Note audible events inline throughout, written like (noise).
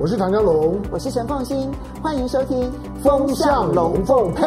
我是唐家龙，我是陈凤新，欢迎收听《风向龙凤配》。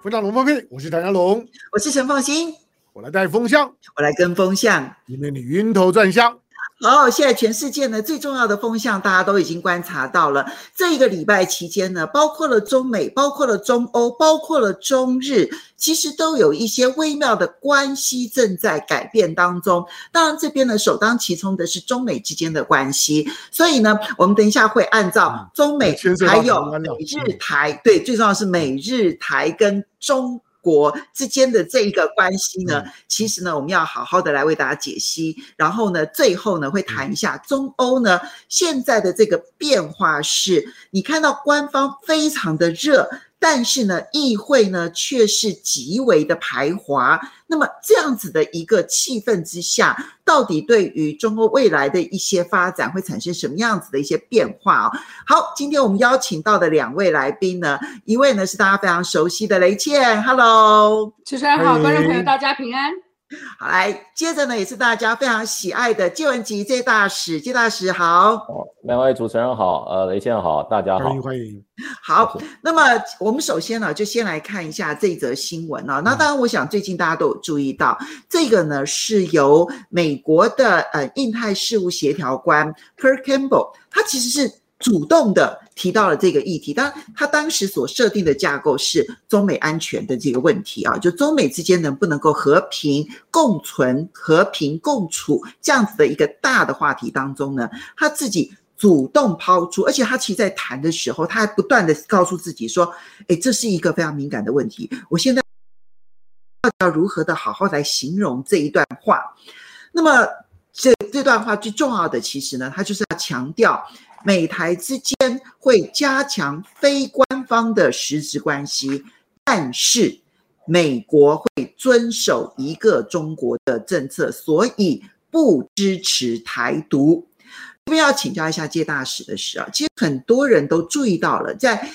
风向龙凤配，我是唐家龙，我是陈凤新，我来带风向，我来跟风向，因为你晕头转向。好，现在全世界呢，最重要的风向，大家都已经观察到了。这一个礼拜期间呢，包括了中美，包括了中欧，包括了中日，其实都有一些微妙的关系正在改变当中。当然，这边呢，首当其冲的是中美之间的关系。所以呢，我们等一下会按照中美还有美日台，对，最重要是美日台跟中。国之间的这一个关系呢，其实呢，我们要好好的来为大家解析。然后呢，最后呢，会谈一下中欧呢现在的这个变化是，你看到官方非常的热。但是呢，议会呢却是极为的排华。那么这样子的一个气氛之下，到底对于中国未来的一些发展会产生什么样子的一些变化哦？好，今天我们邀请到的两位来宾呢，一位呢是大家非常熟悉的雷倩，Hello，主持人好，观众朋友大家平安。好，来，接着呢，也是大家非常喜爱的介文汲介大使，介大使好。两位主持人好，呃，雷先生好，大家好，欢迎欢迎。好，那么我们首先呢，就先来看一下这则新闻啊。那当然，我想最近大家都有注意到，嗯、这个呢是由美国的呃印太事务协调官 Kirk Campbell，他其实是。主动的提到了这个议题，当他当时所设定的架构是中美安全的这个问题啊，就中美之间能不能够和平共存、和平共处这样子的一个大的话题当中呢，他自己主动抛出，而且他其实在谈的时候，他还不断的告诉自己说：“诶，这是一个非常敏感的问题，我现在要如何的好好来形容这一段话。”那么这这段话最重要的，其实呢，他就是要强调。美台之间会加强非官方的实质关系，但是美国会遵守一个中国的政策，所以不支持台独。这边要请教一下介大使的事啊，其实很多人都注意到了，在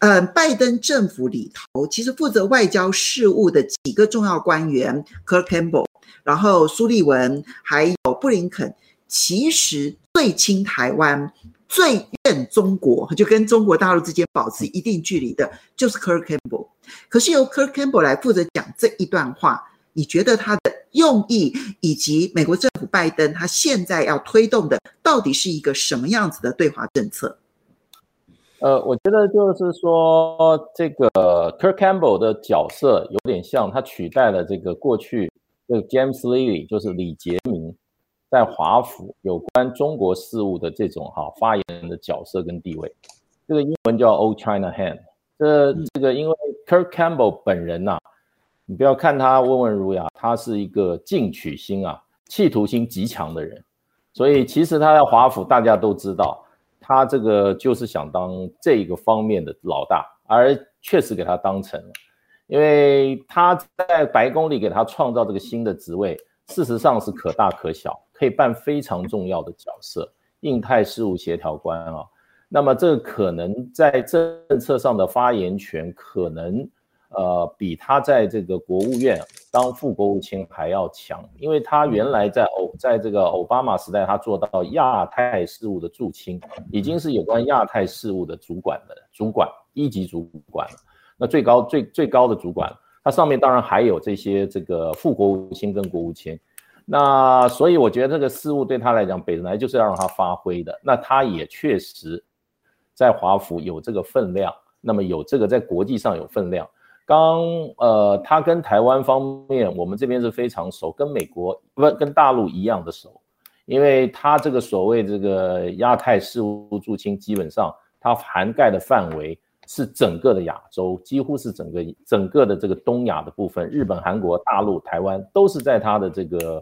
呃拜登政府里头，其实负责外交事务的几个重要官员，Kurt Campbell，然后苏利文，还有布林肯，其实最亲台湾。最怨中国，就跟中国大陆之间保持一定距离的，就是 Kurt Campbell。可是由 Kurt Campbell 来负责讲这一段话，你觉得他的用意以及美国政府拜登他现在要推动的，到底是一个什么样子的对华政策？呃，我觉得就是说，这个 Kurt Campbell 的角色有点像他取代了这个过去这个 James Milley，就是李杰明。在华府有关中国事务的这种哈发言人的角色跟地位，这个英文叫 Old China Hand。这这个因为 Kirk Campbell 本人呐、啊，你不要看他温文儒雅，他是一个进取心啊、企图心极强的人，所以其实他在华府大家都知道，他这个就是想当这个方面的老大，而确实给他当成了，因为他在白宫里给他创造这个新的职位，事实上是可大可小。可以扮非常重要的角色，印太事务协调官啊，那么这可能在政策上的发言权，可能呃比他在这个国务院当副国务卿还要强，因为他原来在欧在这个奥巴马时代，他做到亚太事务的驻青，已经是有关亚太事务的主管的主管一级主管了，那最高最最高的主管，他上面当然还有这些这个副国务卿跟国务卿。那所以我觉得这个事务对他来讲本来就是要让他发挥的，那他也确实在华府有这个分量，那么有这个在国际上有分量。刚呃，他跟台湾方面，我们这边是非常熟，跟美国不跟大陆一样的熟，因为他这个所谓这个亚太事务驻青，基本上它涵盖的范围是整个的亚洲，几乎是整个整个的这个东亚的部分，日本、韩国、大陆、台湾都是在他的这个。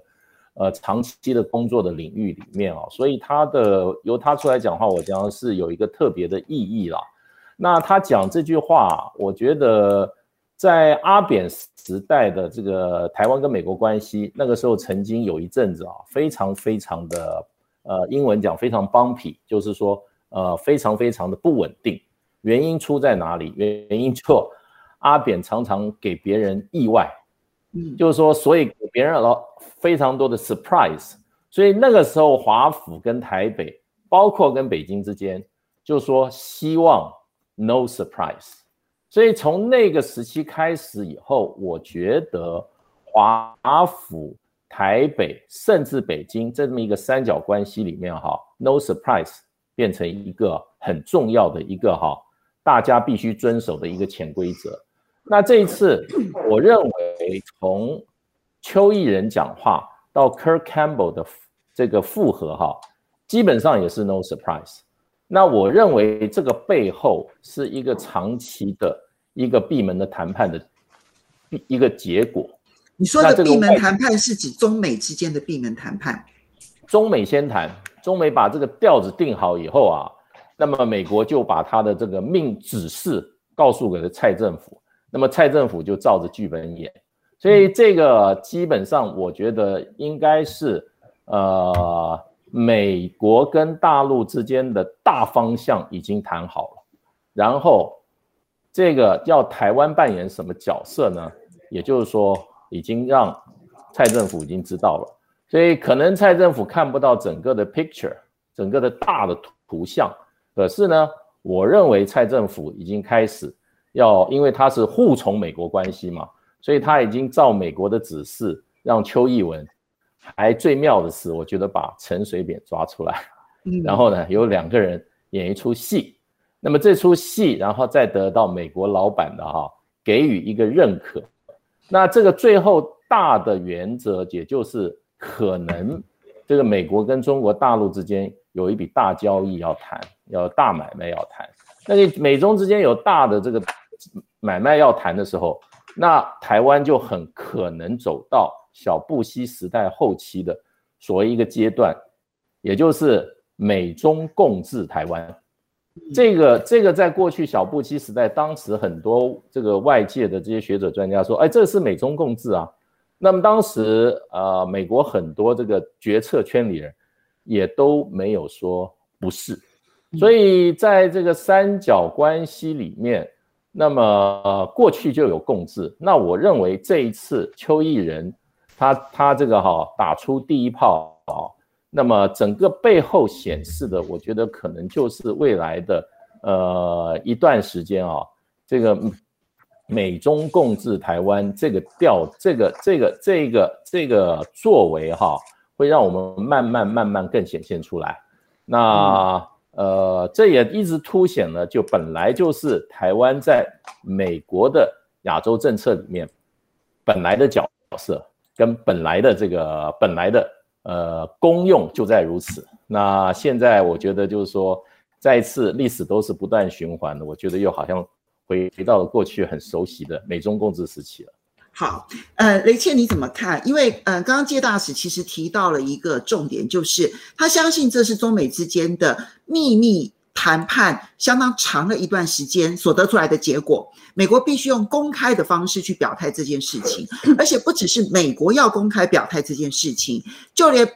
呃，长期的工作的领域里面啊，所以他的由他出来讲话，我讲是有一个特别的意义啦。那他讲这句话，我觉得在阿扁时代的这个台湾跟美国关系，那个时候曾经有一阵子啊，非常非常的呃，英文讲非常崩皮就是说呃，非常非常的不稳定。原因出在哪里？原因就阿扁常常给别人意外。嗯就是说，所以给别人了非常多的 surprise，所以那个时候华府跟台北包括跟北京之间，就说希望 no surprise。所以从那个时期开始以后，我觉得华府、台北甚至北京这么一个三角关系里面，哈，no surprise 变成一个很重要的一个哈，大家必须遵守的一个潜规则。那这一次，我认为从邱毅人讲话到 Kirk Campbell 的这个复合哈，基本上也是 no surprise。那我认为这个背后是一个长期的。一个闭门的谈判的一个结果。你说的闭门谈判是指中美之间的闭门谈判？中美先谈，中美把这个调子定好以后啊，那么美国就把他的这个命指示告诉给了蔡政府，那么蔡政府就照着剧本演。所以这个基本上我觉得应该是呃，美国跟大陆之间的大方向已经谈好了，然后。这个要台湾扮演什么角色呢？也就是说，已经让蔡政府已经知道了，所以可能蔡政府看不到整个的 picture，整个的大的图像。可是呢，我认为蔡政府已经开始要，因为他是护从美国关系嘛，所以他已经照美国的指示，让邱义文，还最妙的是，我觉得把陈水扁抓出来，然后呢，有两个人演一出戏。那么这出戏，然后再得到美国老板的哈给予一个认可，那这个最后大的原则，也就是可能这个美国跟中国大陆之间有一笔大交易要谈，要大买卖要谈。那你美中之间有大的这个买卖要谈的时候，那台湾就很可能走到小布希时代后期的所谓一个阶段，也就是美中共治台湾。这个这个在过去小布希时代，当时很多这个外界的这些学者专家说，哎，这是美中共治啊。那么当时呃，美国很多这个决策圈里人也都没有说不是。所以在这个三角关系里面，那么呃过去就有共治。那我认为这一次邱毅人他他这个哈打出第一炮啊。那么整个背后显示的，我觉得可能就是未来的呃一段时间啊，这个美中共治台湾这个调，这个这个这个这个作为哈，会让我们慢慢慢慢更显现出来。那呃，这也一直凸显了，就本来就是台湾在美国的亚洲政策里面本来的角色，跟本来的这个本来的。呃，功用就在如此。那现在我觉得就是说，再次历史都是不断循环的。我觉得又好像回回到了过去很熟悉的美中共治时期了。好，呃，雷倩你怎么看？因为呃，刚刚介大使其实提到了一个重点，就是他相信这是中美之间的秘密。谈判相当长的一段时间所得出来的结果，美国必须用公开的方式去表态这件事情，而且不只是美国要公开表态这件事情，就连。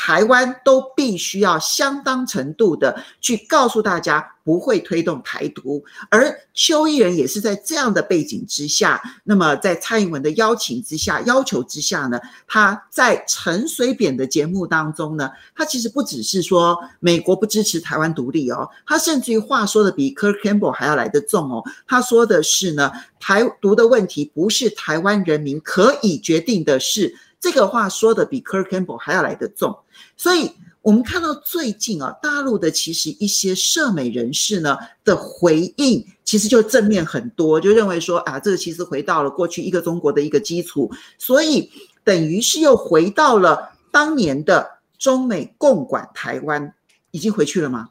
台湾都必须要相当程度的去告诉大家不会推动台独，而邱义仁也是在这样的背景之下，那么在蔡英文的邀请之下、要求之下呢，他在陈水扁的节目当中呢，他其实不只是说美国不支持台湾独立哦，他甚至于话说的比 Kurt Campbell 还要来得重哦，他说的是呢，台独的问题不是台湾人民可以决定的事。这个话说的比 Kurt Campbell 还要来得重，所以我们看到最近啊，大陆的其实一些涉美人士呢的回应，其实就正面很多，就认为说啊，这个其实回到了过去一个中国的一个基础，所以等于是又回到了当年的中美共管台湾，已经回去了吗？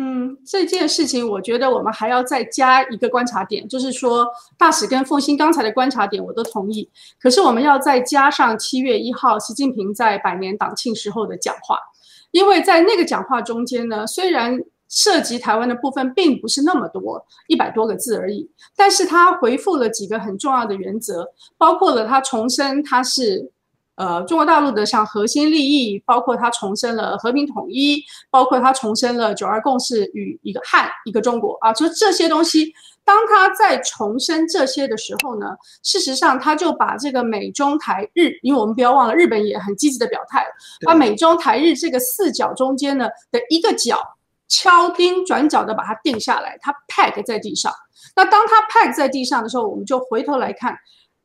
嗯，这件事情我觉得我们还要再加一个观察点，就是说大使跟凤新刚才的观察点我都同意，可是我们要再加上七月一号习近平在百年党庆时候的讲话，因为在那个讲话中间呢，虽然涉及台湾的部分并不是那么多，一百多个字而已，但是他回复了几个很重要的原则，包括了他重申他是呃中国大陆的像核心利益，包括他重申了和平统一，包括他重申了九二共识与一个汉一个中国啊，就这些东西。当他在重申这些的时候呢，事实上他就把这个美中台日，因为我们不要忘了，日本也很积极的表态，把美中台日这个四角中间呢的一个角敲钉转角的把它定下来，它 peg 在地上。那当它 peg 在地上的时候，我们就回头来看。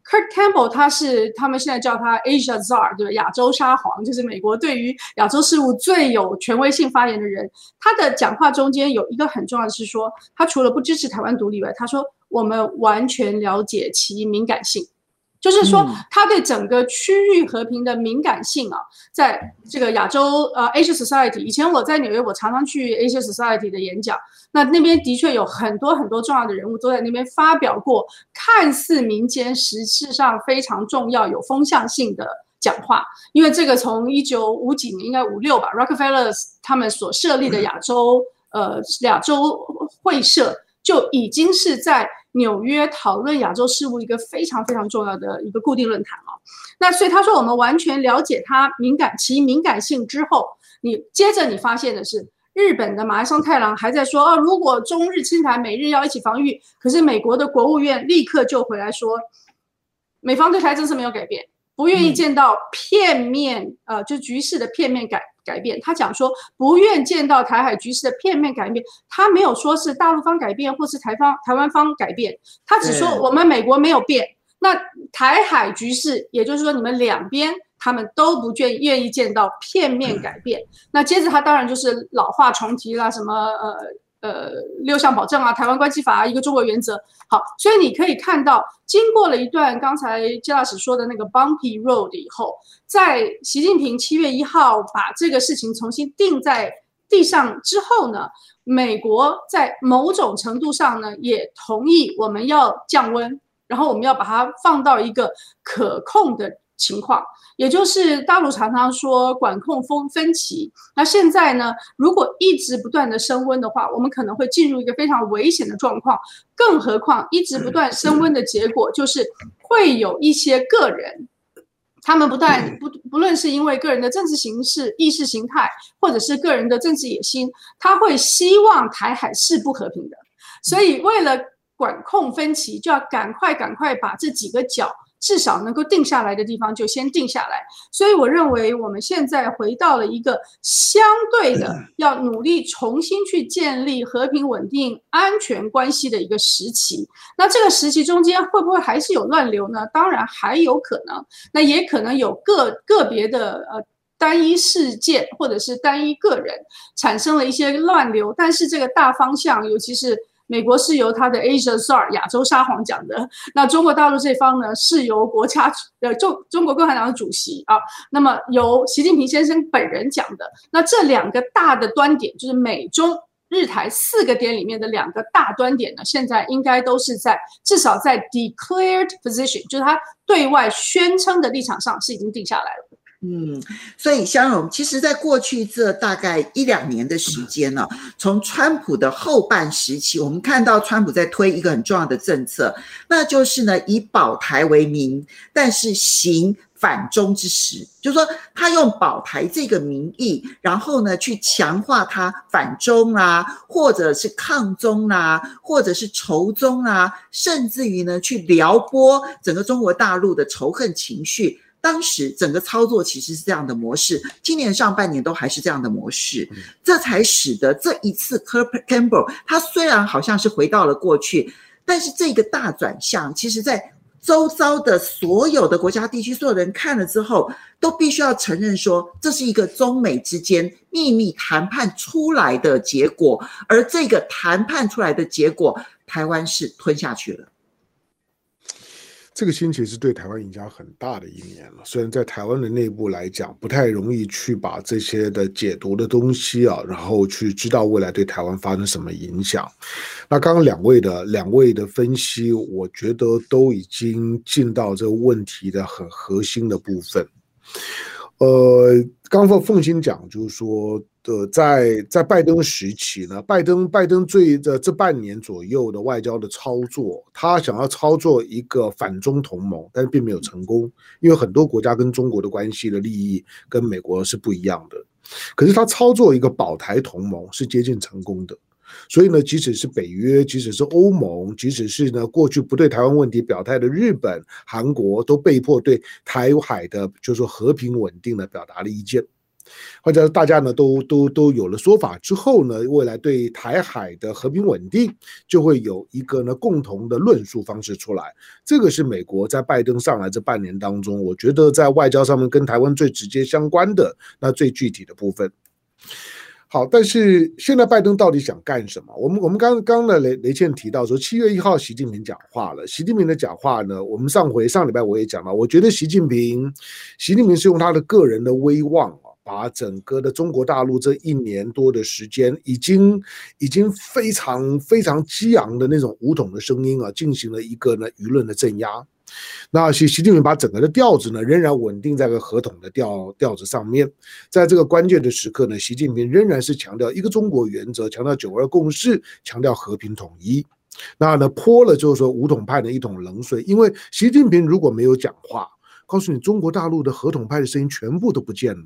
Kurt Campbell，他是他们现在叫他 Asia Czar，对吧？亚洲沙皇，就是美国对于亚洲事务最有权威性发言的人。他的讲话中间有一个很重要的是说，他除了不支持台湾独立外，他说我们完全了解其敏感性。就是说，他对整个区域和平的敏感性啊，在这个亚洲呃 Asia Society，以前我在纽约，我常常去 Asia Society 的演讲，那那边的确有很多很多重要的人物都在那边发表过看似民间，实质上非常重要、有风向性的讲话。因为这个从一九五几年，应该五六吧，Rockefeller 他们所设立的亚洲呃亚洲会社就已经是在。纽约讨论亚洲事务一个非常非常重要的一个固定论坛啊，那所以他说我们完全了解他敏感其敏感性之后，你接着你发现的是日本的麻生太郎还在说哦，如果中日亲台美日要一起防御，可是美国的国务院立刻就回来说，美方对台政策没有改变，不愿意见到片面呃就局势的片面改。改变，他讲说不愿见到台海局势的片面改变，他没有说是大陆方改变或是台方台湾方改变，他只说我们美国没有变。那台海局势，也就是说你们两边他们都不愿愿意见到片面改变。那接着他当然就是老话重提了，什么呃。呃，六项保证啊，台湾关系法啊，一个中国原则。好，所以你可以看到，经过了一段刚才姜老师说的那个 bumpy road 以后，在习近平七月一号把这个事情重新定在地上之后呢，美国在某种程度上呢也同意我们要降温，然后我们要把它放到一个可控的情况。也就是大陆常常说管控风分歧，那现在呢，如果一直不断的升温的话，我们可能会进入一个非常危险的状况。更何况一直不断升温的结果，就是会有一些个人，他们不但不不论是因为个人的政治形势、意识形态，或者是个人的政治野心，他会希望台海是不和平的。所以为了管控分歧，就要赶快赶快把这几个角。至少能够定下来的地方就先定下来，所以我认为我们现在回到了一个相对的 (clears throat) 要努力重新去建立和平、稳定、安全关系的一个时期。那这个时期中间会不会还是有乱流呢？当然还有可能，那也可能有个个别的呃单一事件或者是单一个人产生了一些乱流，但是这个大方向，尤其是。美国是由他的 Asia Czar 亚洲沙皇讲的，那中国大陆这方呢是由国家呃中中国共产党的主席啊，那么由习近平先生本人讲的。那这两个大的端点，就是美中日台四个点里面的两个大端点呢，现在应该都是在至少在 declared position，就是他对外宣称的立场上是已经定下来了。嗯，所以香蓉，其实在过去这大概一两年的时间呢，从川普的后半时期，我们看到川普在推一个很重要的政策，那就是呢以保台为名，但是行反中之实，就是说他用保台这个名义，然后呢去强化他反中啊，或者是抗中啊，或者是仇中啊，甚至于呢去撩拨整个中国大陆的仇恨情绪。当时整个操作其实是这样的模式，今年上半年都还是这样的模式，这才使得这一次 Kurt Campbell 他虽然好像是回到了过去，但是这个大转向，其实在周遭的所有的国家地区，所有人看了之后，都必须要承认说，这是一个中美之间秘密谈判出来的结果，而这个谈判出来的结果，台湾是吞下去了。这个星期是对台湾影响很大的一年了。虽然在台湾的内部来讲，不太容易去把这些的解读的东西啊，然后去知道未来对台湾发生什么影响。那刚刚两位的两位的分析，我觉得都已经进到这个问题的很核心的部分。呃，刚刚凤馨讲就是说，的在在拜登时期呢，拜登拜登最的这半年左右的外交的操作，他想要操作一个反中同盟，但是并没有成功，因为很多国家跟中国的关系的利益跟美国是不一样的。可是他操作一个保台同盟是接近成功的，所以呢，即使是北约，即使是欧盟，即使是呢过去不对台湾问题表态的日本、韩国，都被迫对台海的就是说和平稳定的表达了意见。或者大家呢都都都有了说法之后呢，未来对台海的和平稳定就会有一个呢共同的论述方式出来。这个是美国在拜登上来这半年当中，我觉得在外交上面跟台湾最直接相关的那最具体的部分。好，但是现在拜登到底想干什么？我们我们刚刚呢雷雷倩提到说，七月一号习近平讲话了。习近平的讲话呢，我们上回上礼拜我也讲了，我觉得习近平习近平是用他的个人的威望。把整个的中国大陆这一年多的时间，已经已经非常非常激昂的那种武统的声音啊，进行了一个呢舆论的镇压。那习习近平把整个的调子呢，仍然稳定在个和统的调调子上面。在这个关键的时刻呢，习近平仍然是强调一个中国原则，强调九二共识，强调和平统一。那呢泼了就是说武统派的一桶冷水，因为习近平如果没有讲话，告诉你中国大陆的和统派的声音全部都不见了。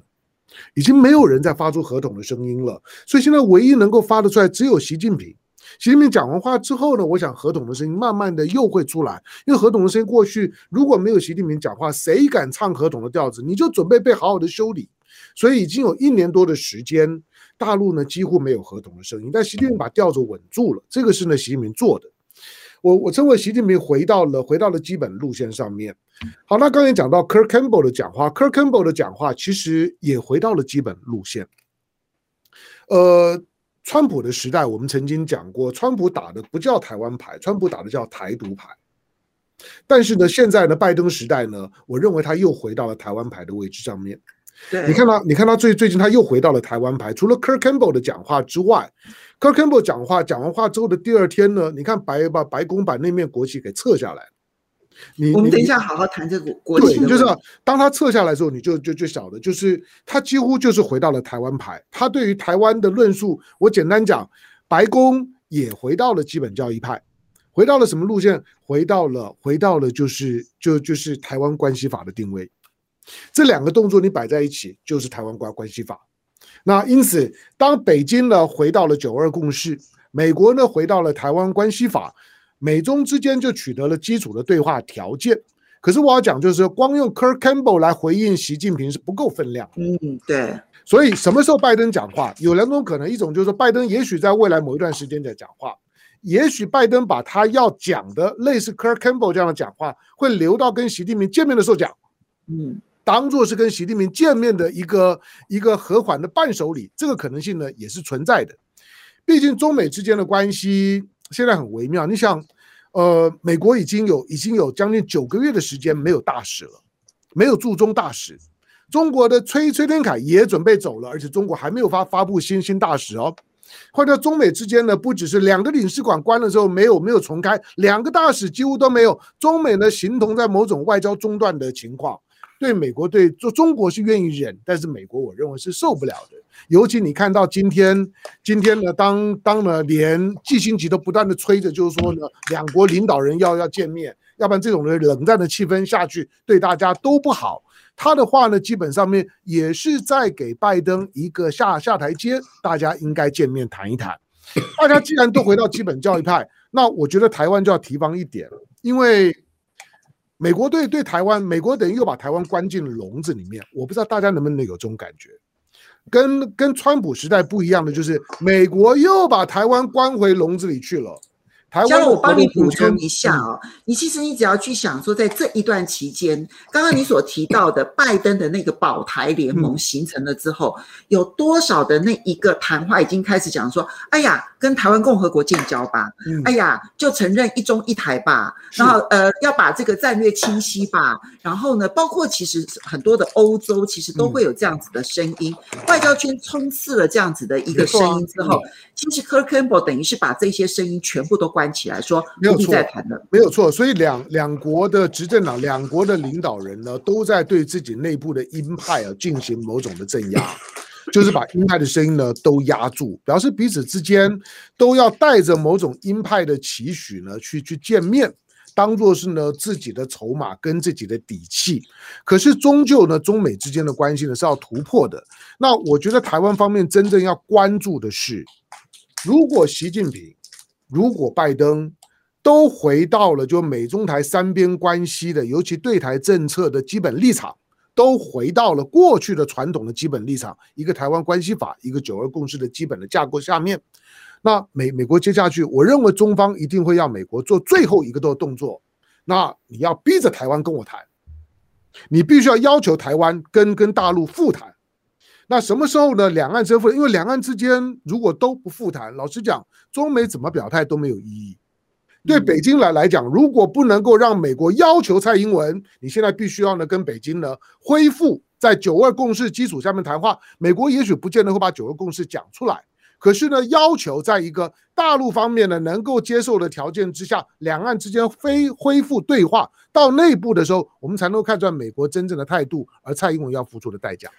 已经没有人再发出合统的声音了，所以现在唯一能够发得出来只有习近平。习近平讲完话之后呢，我想合统的声音慢慢的又会出来，因为合统的声音过去如果没有习近平讲话，谁敢唱合统的调子？你就准备被好好的修理。所以已经有一年多的时间，大陆呢几乎没有合统的声音，但习近平把调子稳住了，这个是呢习近平做的。我我称为习近平回到了回到了基本路线上面。好，那刚才讲到 Kurt Campbell 的讲话，Kurt Campbell 的讲话其实也回到了基本路线。呃，川普的时代，我们曾经讲过，川普打的不叫台湾牌，川普打的叫台独牌。但是呢，现在呢，拜登时代呢，我认为他又回到了台湾牌的位置上面。对，你看他，你看他最最近他又回到了台湾牌。除了 Kirk Campbell 的讲话之外，Kirk Campbell 讲话讲完话之后的第二天呢，你看白把白宫把那面国旗给撤下来。你我们等一下好好谈这个国旗。对，就是当他撤下来的时候，你就就就晓得，就是他几乎就是回到了台湾牌。他对于台湾的论述，我简单讲，白宫也回到了基本教义派，回到了什么路线？回到了回到了就是就就是台湾关系法的定位。这两个动作你摆在一起，就是台湾关关系法。那因此，当北京呢回到了九二共识，美国呢回到了台湾关系法，美中之间就取得了基础的对话条件。可是我要讲，就是光用 Kurt Campbell 来回应习近平是不够分量。嗯，对。所以什么时候拜登讲话？有两种可能，一种就是拜登也许在未来某一段时间在讲话，也许拜登把他要讲的类似 Kurt Campbell 这样的讲话，会留到跟习近平见面的时候讲。嗯。当做是跟习近平见面的一个一个和缓的伴手礼，这个可能性呢也是存在的。毕竟中美之间的关系现在很微妙。你想，呃，美国已经有已经有将近九个月的时间没有大使了，没有驻中大使。中国的崔崔天凯也准备走了，而且中国还没有发发布新新大使哦。或者中美之间呢，不只是两个领事馆关了之后没有没有重开，两个大使几乎都没有。中美呢，形同在某种外交中断的情况。对美国，对中中国是愿意忍，但是美国我认为是受不了的。尤其你看到今天，今天呢，当当呢，连季辛吉都不断的催着，就是说呢，两国领导人要要见面，要不然这种的冷战的气氛下去，对大家都不好。他的话呢，基本上面也是在给拜登一个下下台阶，大家应该见面谈一谈。大家既然都回到基本教育派，那我觉得台湾就要提防一点，因为。美国对对台湾，美国等于又把台湾关进了笼子里面。我不知道大家能不能有这种感觉，跟跟川普时代不一样的就是，美国又把台湾关回笼子里去了。台湾，我帮你补充一下啊、哦，你其实你只要去想说，在这一段期间，刚刚你所提到的 (laughs) 拜登的那个保台联盟形成了之后，有多少的那一个谈话已经开始讲说，哎呀，跟台湾共和国建交吧，哎呀，就承认一中一台吧，然后呃，要把这个战略清晰吧，然后呢，包括其实很多的欧洲其实都会有这样子的声音，外交圈充斥了这样子的一个声音之后，其实 Kurt Campbell 等于是把这些声音全部都关。起来说没有错，没有错。所以两两国的执政党、两国的领导人呢，都在对自己内部的鹰派啊进行某种的镇压。就是把鹰派的声音呢都压住，表示彼此之间都要带着某种鹰派的期许呢去去见面，当做是呢自己的筹码跟自己的底气。可是终究呢，中美之间的关系呢是要突破的。那我觉得台湾方面真正要关注的是，如果习近平，如果拜登。都回到了就美中台三边关系的，尤其对台政策的基本立场，都回到了过去的传统的基本立场，一个台湾关系法，一个九二共识的基本的架构下面。那美美国接下去，我认为中方一定会要美国做最后一个的动作。那你要逼着台湾跟我谈，你必须要要求台湾跟跟大陆复谈。那什么时候呢？两岸之复，因为两岸之间如果都不复谈，老实讲，中美怎么表态都没有意义。对北京来来讲，如果不能够让美国要求蔡英文，你现在必须要呢跟北京呢恢复在九二共识基础下面谈话，美国也许不见得会把九二共识讲出来，可是呢要求在一个大陆方面呢能够接受的条件之下，两岸之间非恢复对话。到内部的时候，我们才能够看出来美国真正的态度，而蔡英文要付出的代价。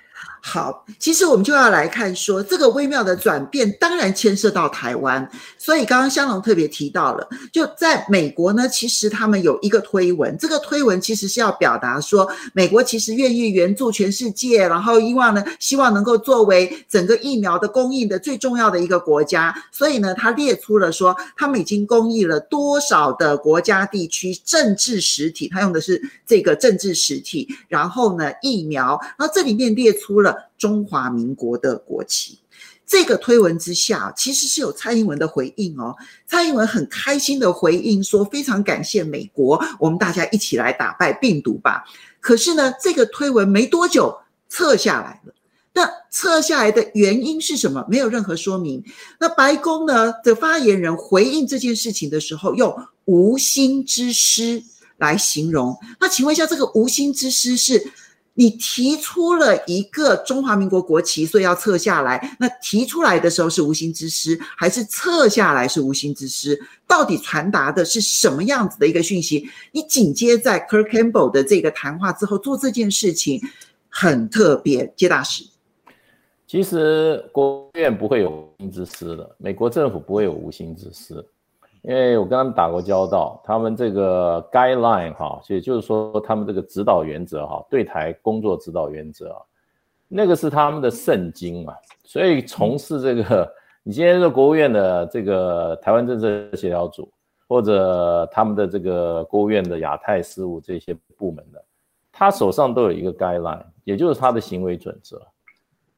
好，其实我们就要来看说这个微妙的转变，当然牵涉到台湾。所以刚刚香龙特别提到了，就在美国呢，其实他们有一个推文，这个推文其实是要表达说，美国其实愿意援助全世界，然后希望呢，希望能够作为整个疫苗的供应的最重要的一个国家。所以呢，他列出了说，他们已经供应了多少的国家地区政治实体。他用的是这个政治实体，然后呢，疫苗，然后这里面列出了中华民国的国旗。这个推文之下，其实是有蔡英文的回应哦。蔡英文很开心的回应说：“非常感谢美国，我们大家一起来打败病毒吧。”可是呢，这个推文没多久撤下来了。那撤下来的原因是什么？没有任何说明。那白宫呢的发言人回应这件事情的时候，用无心之失。来形容，那请问一下，这个无心之失是你提出了一个中华民国国旗，所以要撤下来？那提出来的时候是无心之失，还是撤下来是无心之失？到底传达的是什么样子的一个讯息？你紧接在 Kirk Campbell 的这个谈话之后做这件事情很特别，接大使。其实国务院不会有无心之失的，美国政府不会有无心之失。因为我跟他们打过交道，他们这个 guideline 哈，也就是说他们这个指导原则哈，对台工作指导原则啊，那个是他们的圣经嘛。所以从事这个，你今天是国务院的这个台湾政策协调组，或者他们的这个国务院的亚太事务这些部门的，他手上都有一个 guideline，也就是他的行为准则。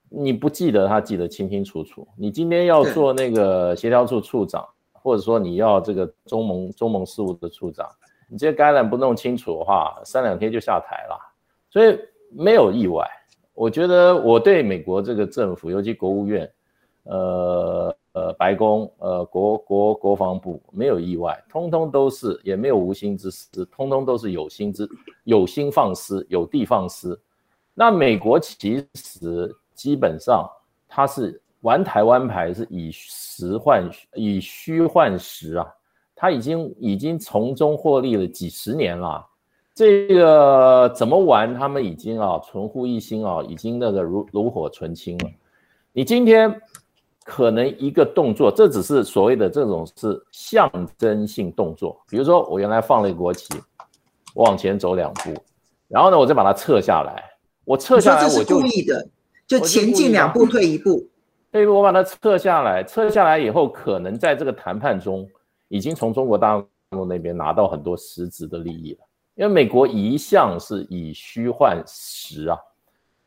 你不记得，他记得清清楚楚。你今天要做那个协调处处长。或者说你要这个中盟中盟事务的处长，你这些概览不弄清楚的话，三两天就下台了，所以没有意外。我觉得我对美国这个政府，尤其国务院，呃呃白宫，呃国国国防部没有意外，通通都是也没有无心之失，通通都是有心之有心放失，有的放失。那美国其实基本上它是。玩台湾牌是以实换以虚换实啊，他已经已经从中获利了几十年了，这个怎么玩？他们已经啊存乎一心啊，已经那个如炉火纯青了。你今天可能一个动作，这只是所谓的这种是象征性动作，比如说我原来放了一个国旗，我往前走两步，然后呢，我再把它撤下来，我撤下来我就故意的，就前进两步退一步。所以我把它撤下来，撤下来以后，可能在这个谈判中，已经从中国大陆那边拿到很多实质的利益了。因为美国一向是以虚换实啊。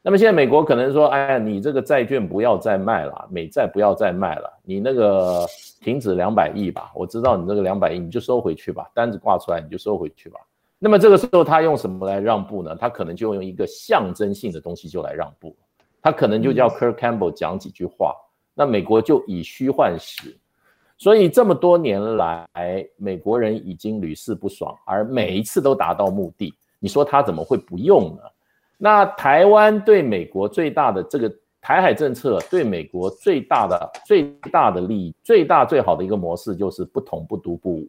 那么现在美国可能说，哎呀，你这个债券不要再卖了，美债不要再卖了，你那个停止两百亿吧，我知道你这个两百亿你就收回去吧，单子挂出来你就收回去吧。那么这个时候他用什么来让步呢？他可能就用一个象征性的东西就来让步。他可能就叫 Kirk Campbell 讲几句话，那美国就以虚换实，所以这么多年来，美国人已经屡试不爽，而每一次都达到目的。你说他怎么会不用呢？那台湾对美国最大的这个台海政策，对美国最大的最大的利益，最大最好的一个模式就是不统不独不武。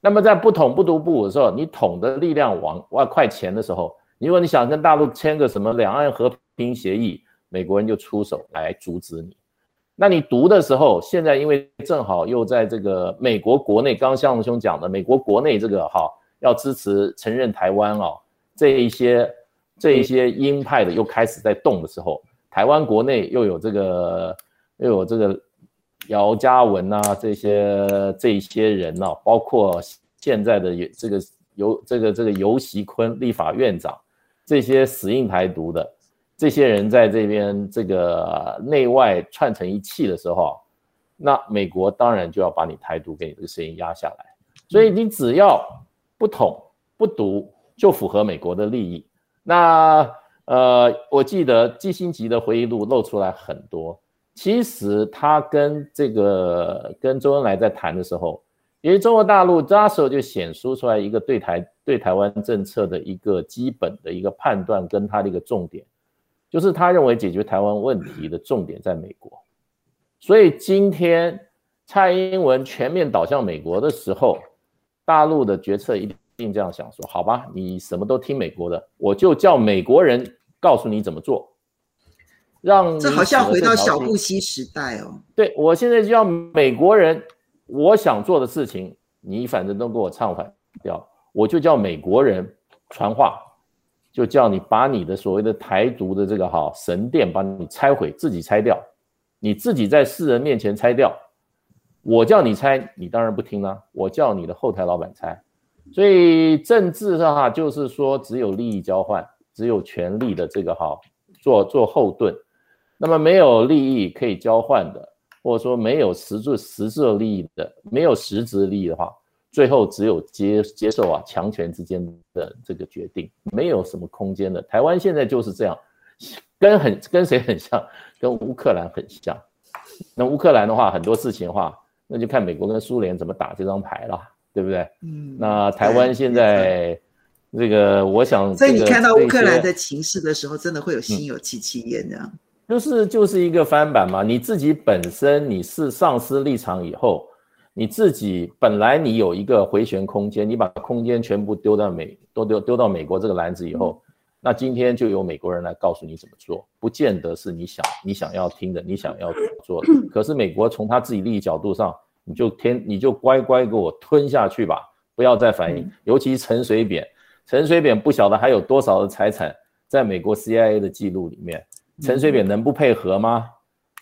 那么在不统不独不武的时候，你统的力量往外快钱的时候，如果你想跟大陆签个什么两岸和平协议，美国人就出手来阻止你。那你读的时候，现在因为正好又在这个美国国内，刚刚象兄讲的，美国国内这个哈要支持承认台湾哦，这一些这一些鹰派的又开始在动的时候，台湾国内又有这个又有这个姚嘉文啊这些这些人呢、啊，包括现在的这个。游这个这个游锡堃立法院长，这些死硬台独的这些人在这边这个内外串成一气的时候，那美国当然就要把你台独给你这个声音压下来。所以你只要不统不独，就符合美国的利益。那呃，我记得基辛格的回忆录露出来很多，其实他跟这个跟周恩来在谈的时候。因为中国大陆那时候就显示出来一个对台对台湾政策的一个基本的一个判断，跟他的一个重点，就是他认为解决台湾问题的重点在美国。所以今天蔡英文全面倒向美国的时候，大陆的决策一定这样想说：好吧，你什么都听美国的，我就叫美国人告诉你怎么做。让这好像回到小布希时代哦。对，我现在就要美国人。我想做的事情，你反正都给我唱反调，我就叫美国人传话，就叫你把你的所谓的台独的这个哈神殿，把你拆毁，自己拆掉，你自己在世人面前拆掉，我叫你拆，你当然不听了，我叫你的后台老板拆，所以政治上哈就是说只有利益交换，只有权力的这个哈做做后盾，那么没有利益可以交换的。或者说没有实质实质利益的，没有实质利益的话，最后只有接接受啊强权之间的这个决定，没有什么空间的。台湾现在就是这样，跟很跟谁很像，跟乌克兰很像。那乌克兰的话，很多事情的话，那就看美国跟苏联怎么打这张牌了，对不对？嗯。那台湾现在这个，我想，所以你看到乌克兰的情势的时候，真的会有心有戚戚焉这样。就是就是一个翻版嘛，你自己本身你是丧失立场以后，你自己本来你有一个回旋空间，你把空间全部丢到美，都丢丢到美国这个篮子以后，那今天就由美国人来告诉你怎么做，不见得是你想你想要听的，你想要做的。(laughs) 可是美国从他自己利益角度上，你就天你就乖乖给我吞下去吧，不要再反应。尤其陈水扁，陈水扁不晓得还有多少的财产在美国 CIA 的记录里面。陈水扁能不配合吗？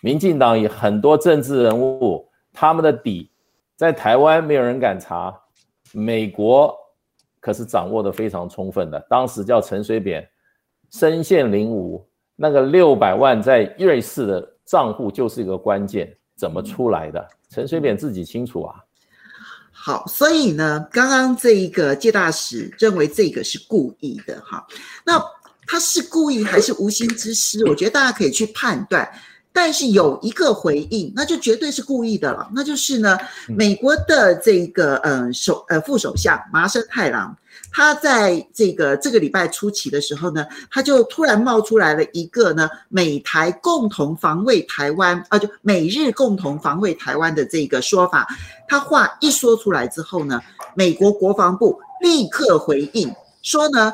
民进党有很多政治人物，他们的底在台湾没有人敢查，美国可是掌握得非常充分的。当时叫陈水扁身陷囹圄，那个六百万在瑞士的账户就是一个关键，怎么出来的？陈水扁自己清楚啊。好，所以呢，刚刚这一个介大使认为这个是故意的哈，那。他是故意还是无心之失？我觉得大家可以去判断。但是有一个回应，那就绝对是故意的了。那就是呢，美国的这个呃首呃副首相麻生太郎，他在这个这个礼拜初期的时候呢，他就突然冒出来了一个呢，美台共同防卫台湾啊，就美日共同防卫台湾的这个说法。他话一说出来之后呢，美国国防部立刻回应说呢。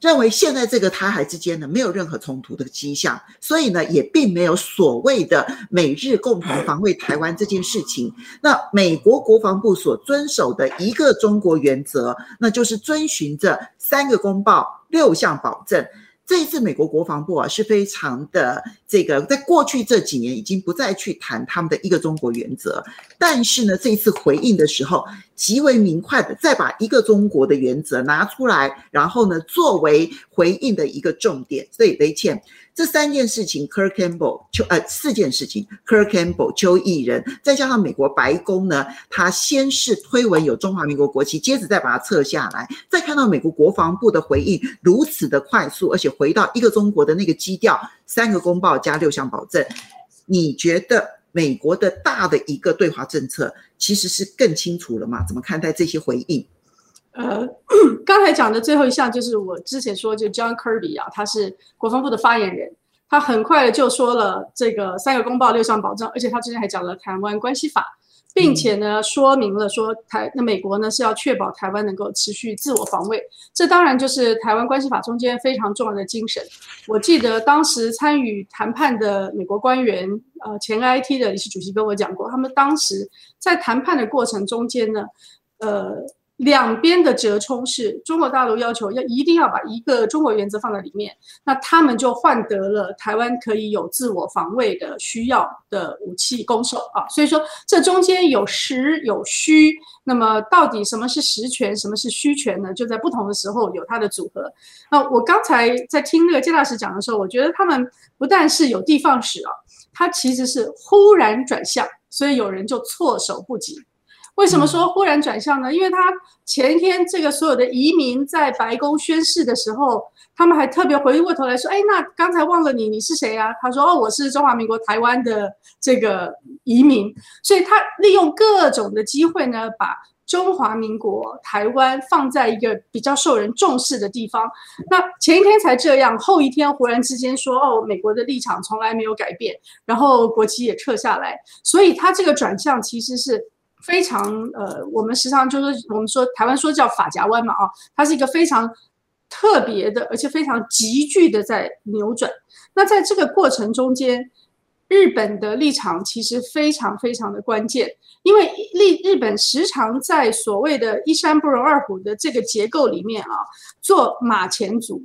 认为现在这个台海之间呢，没有任何冲突的迹象，所以呢也并没有所谓的美日共同防卫台湾这件事情。那美国国防部所遵守的一个中国原则，那就是遵循着三个公报六项保证。这一次，美国国防部啊是非常的这个，在过去这几年已经不再去谈他们的一个中国原则，但是呢，这一次回应的时候，极为明快的再把一个中国的原则拿出来，然后呢，作为回应的一个重点。所以雷倩。这三件事情，Kurt Campbell 邱呃四件事情，Kirk Campbell 邱义仁，再加上美国白宫呢，他先是推文有中华民国国旗，接着再把它撤下来，再看到美国国防部的回应如此的快速，而且回到一个中国的那个基调，三个公报加六项保证，你觉得美国的大的一个对华政策其实是更清楚了吗？怎么看待这些回应？呃，(clears throat) 刚才讲的最后一项就是我之前说，就 John Kirby 啊，他是国防部的发言人，他很快的就说了这个三个公报六项保证，而且他之前还讲了台湾关系法，并且呢，说明了说台那美国呢是要确保台湾能够持续自我防卫，这当然就是台湾关系法中间非常重要的精神。我记得当时参与谈判的美国官员，呃，前 IT 的理事主席跟我讲过，他们当时在谈判的过程中间呢，呃。两边的折冲是中国大陆要求要一定要把一个中国原则放在里面，那他们就换得了台湾可以有自我防卫的需要的武器攻守啊，所以说这中间有实有虚，那么到底什么是实权，什么是虚权呢？就在不同的时候有它的组合。那我刚才在听那个介大使讲的时候，我觉得他们不但是有的放矢啊，他其实是忽然转向，所以有人就措手不及。为什么说忽然转向呢？因为他前一天这个所有的移民在白宫宣誓的时候，他们还特别回过头来说：“哎，那刚才忘了你，你是谁啊？”他说：“哦，我是中华民国台湾的这个移民。”所以他利用各种的机会呢，把中华民国台湾放在一个比较受人重视的地方。那前一天才这样，后一天忽然之间说：“哦，美国的立场从来没有改变，然后国旗也撤下来。”所以他这个转向其实是。非常呃，我们时常就是我们说台湾说叫法夹湾嘛啊，它是一个非常特别的，而且非常急剧的在扭转。那在这个过程中间，日本的立场其实非常非常的关键，因为立日本时常在所谓的一山不容二虎的这个结构里面啊，做马前卒。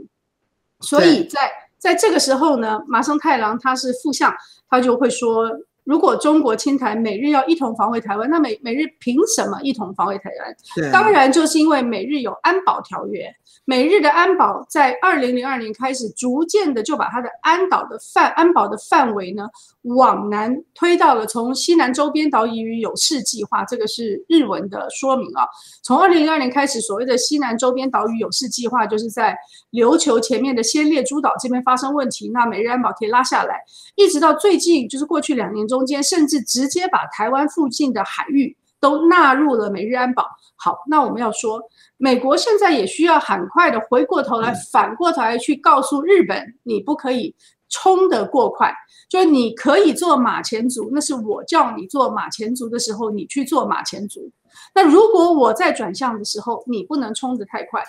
所以在在这个时候呢，麻生太郎他是副相，他就会说。如果中国侵台，美日要一同防卫台湾，那美美日凭什么一同防卫台湾？对，当然就是因为美日有安保条约。美日的安保在二零零二年开始，逐渐的就把它的安保的范安保的范围呢往南推到了从西南周边岛屿与有事计划，这个是日文的说明啊。从二零零二年开始，所谓的西南周边岛屿有事计划，就是在琉球前面的先列诸岛这边发生问题，那美日安保可以拉下来，一直到最近就是过去两年中间，甚至直接把台湾附近的海域都纳入了美日安保。好，那我们要说。美国现在也需要很快的回过头来，反过头来去告诉日本，你不可以冲得过快，就是你可以做马前卒，那是我叫你做马前卒的时候，你去做马前卒。那如果我在转向的时候，你不能冲得太快。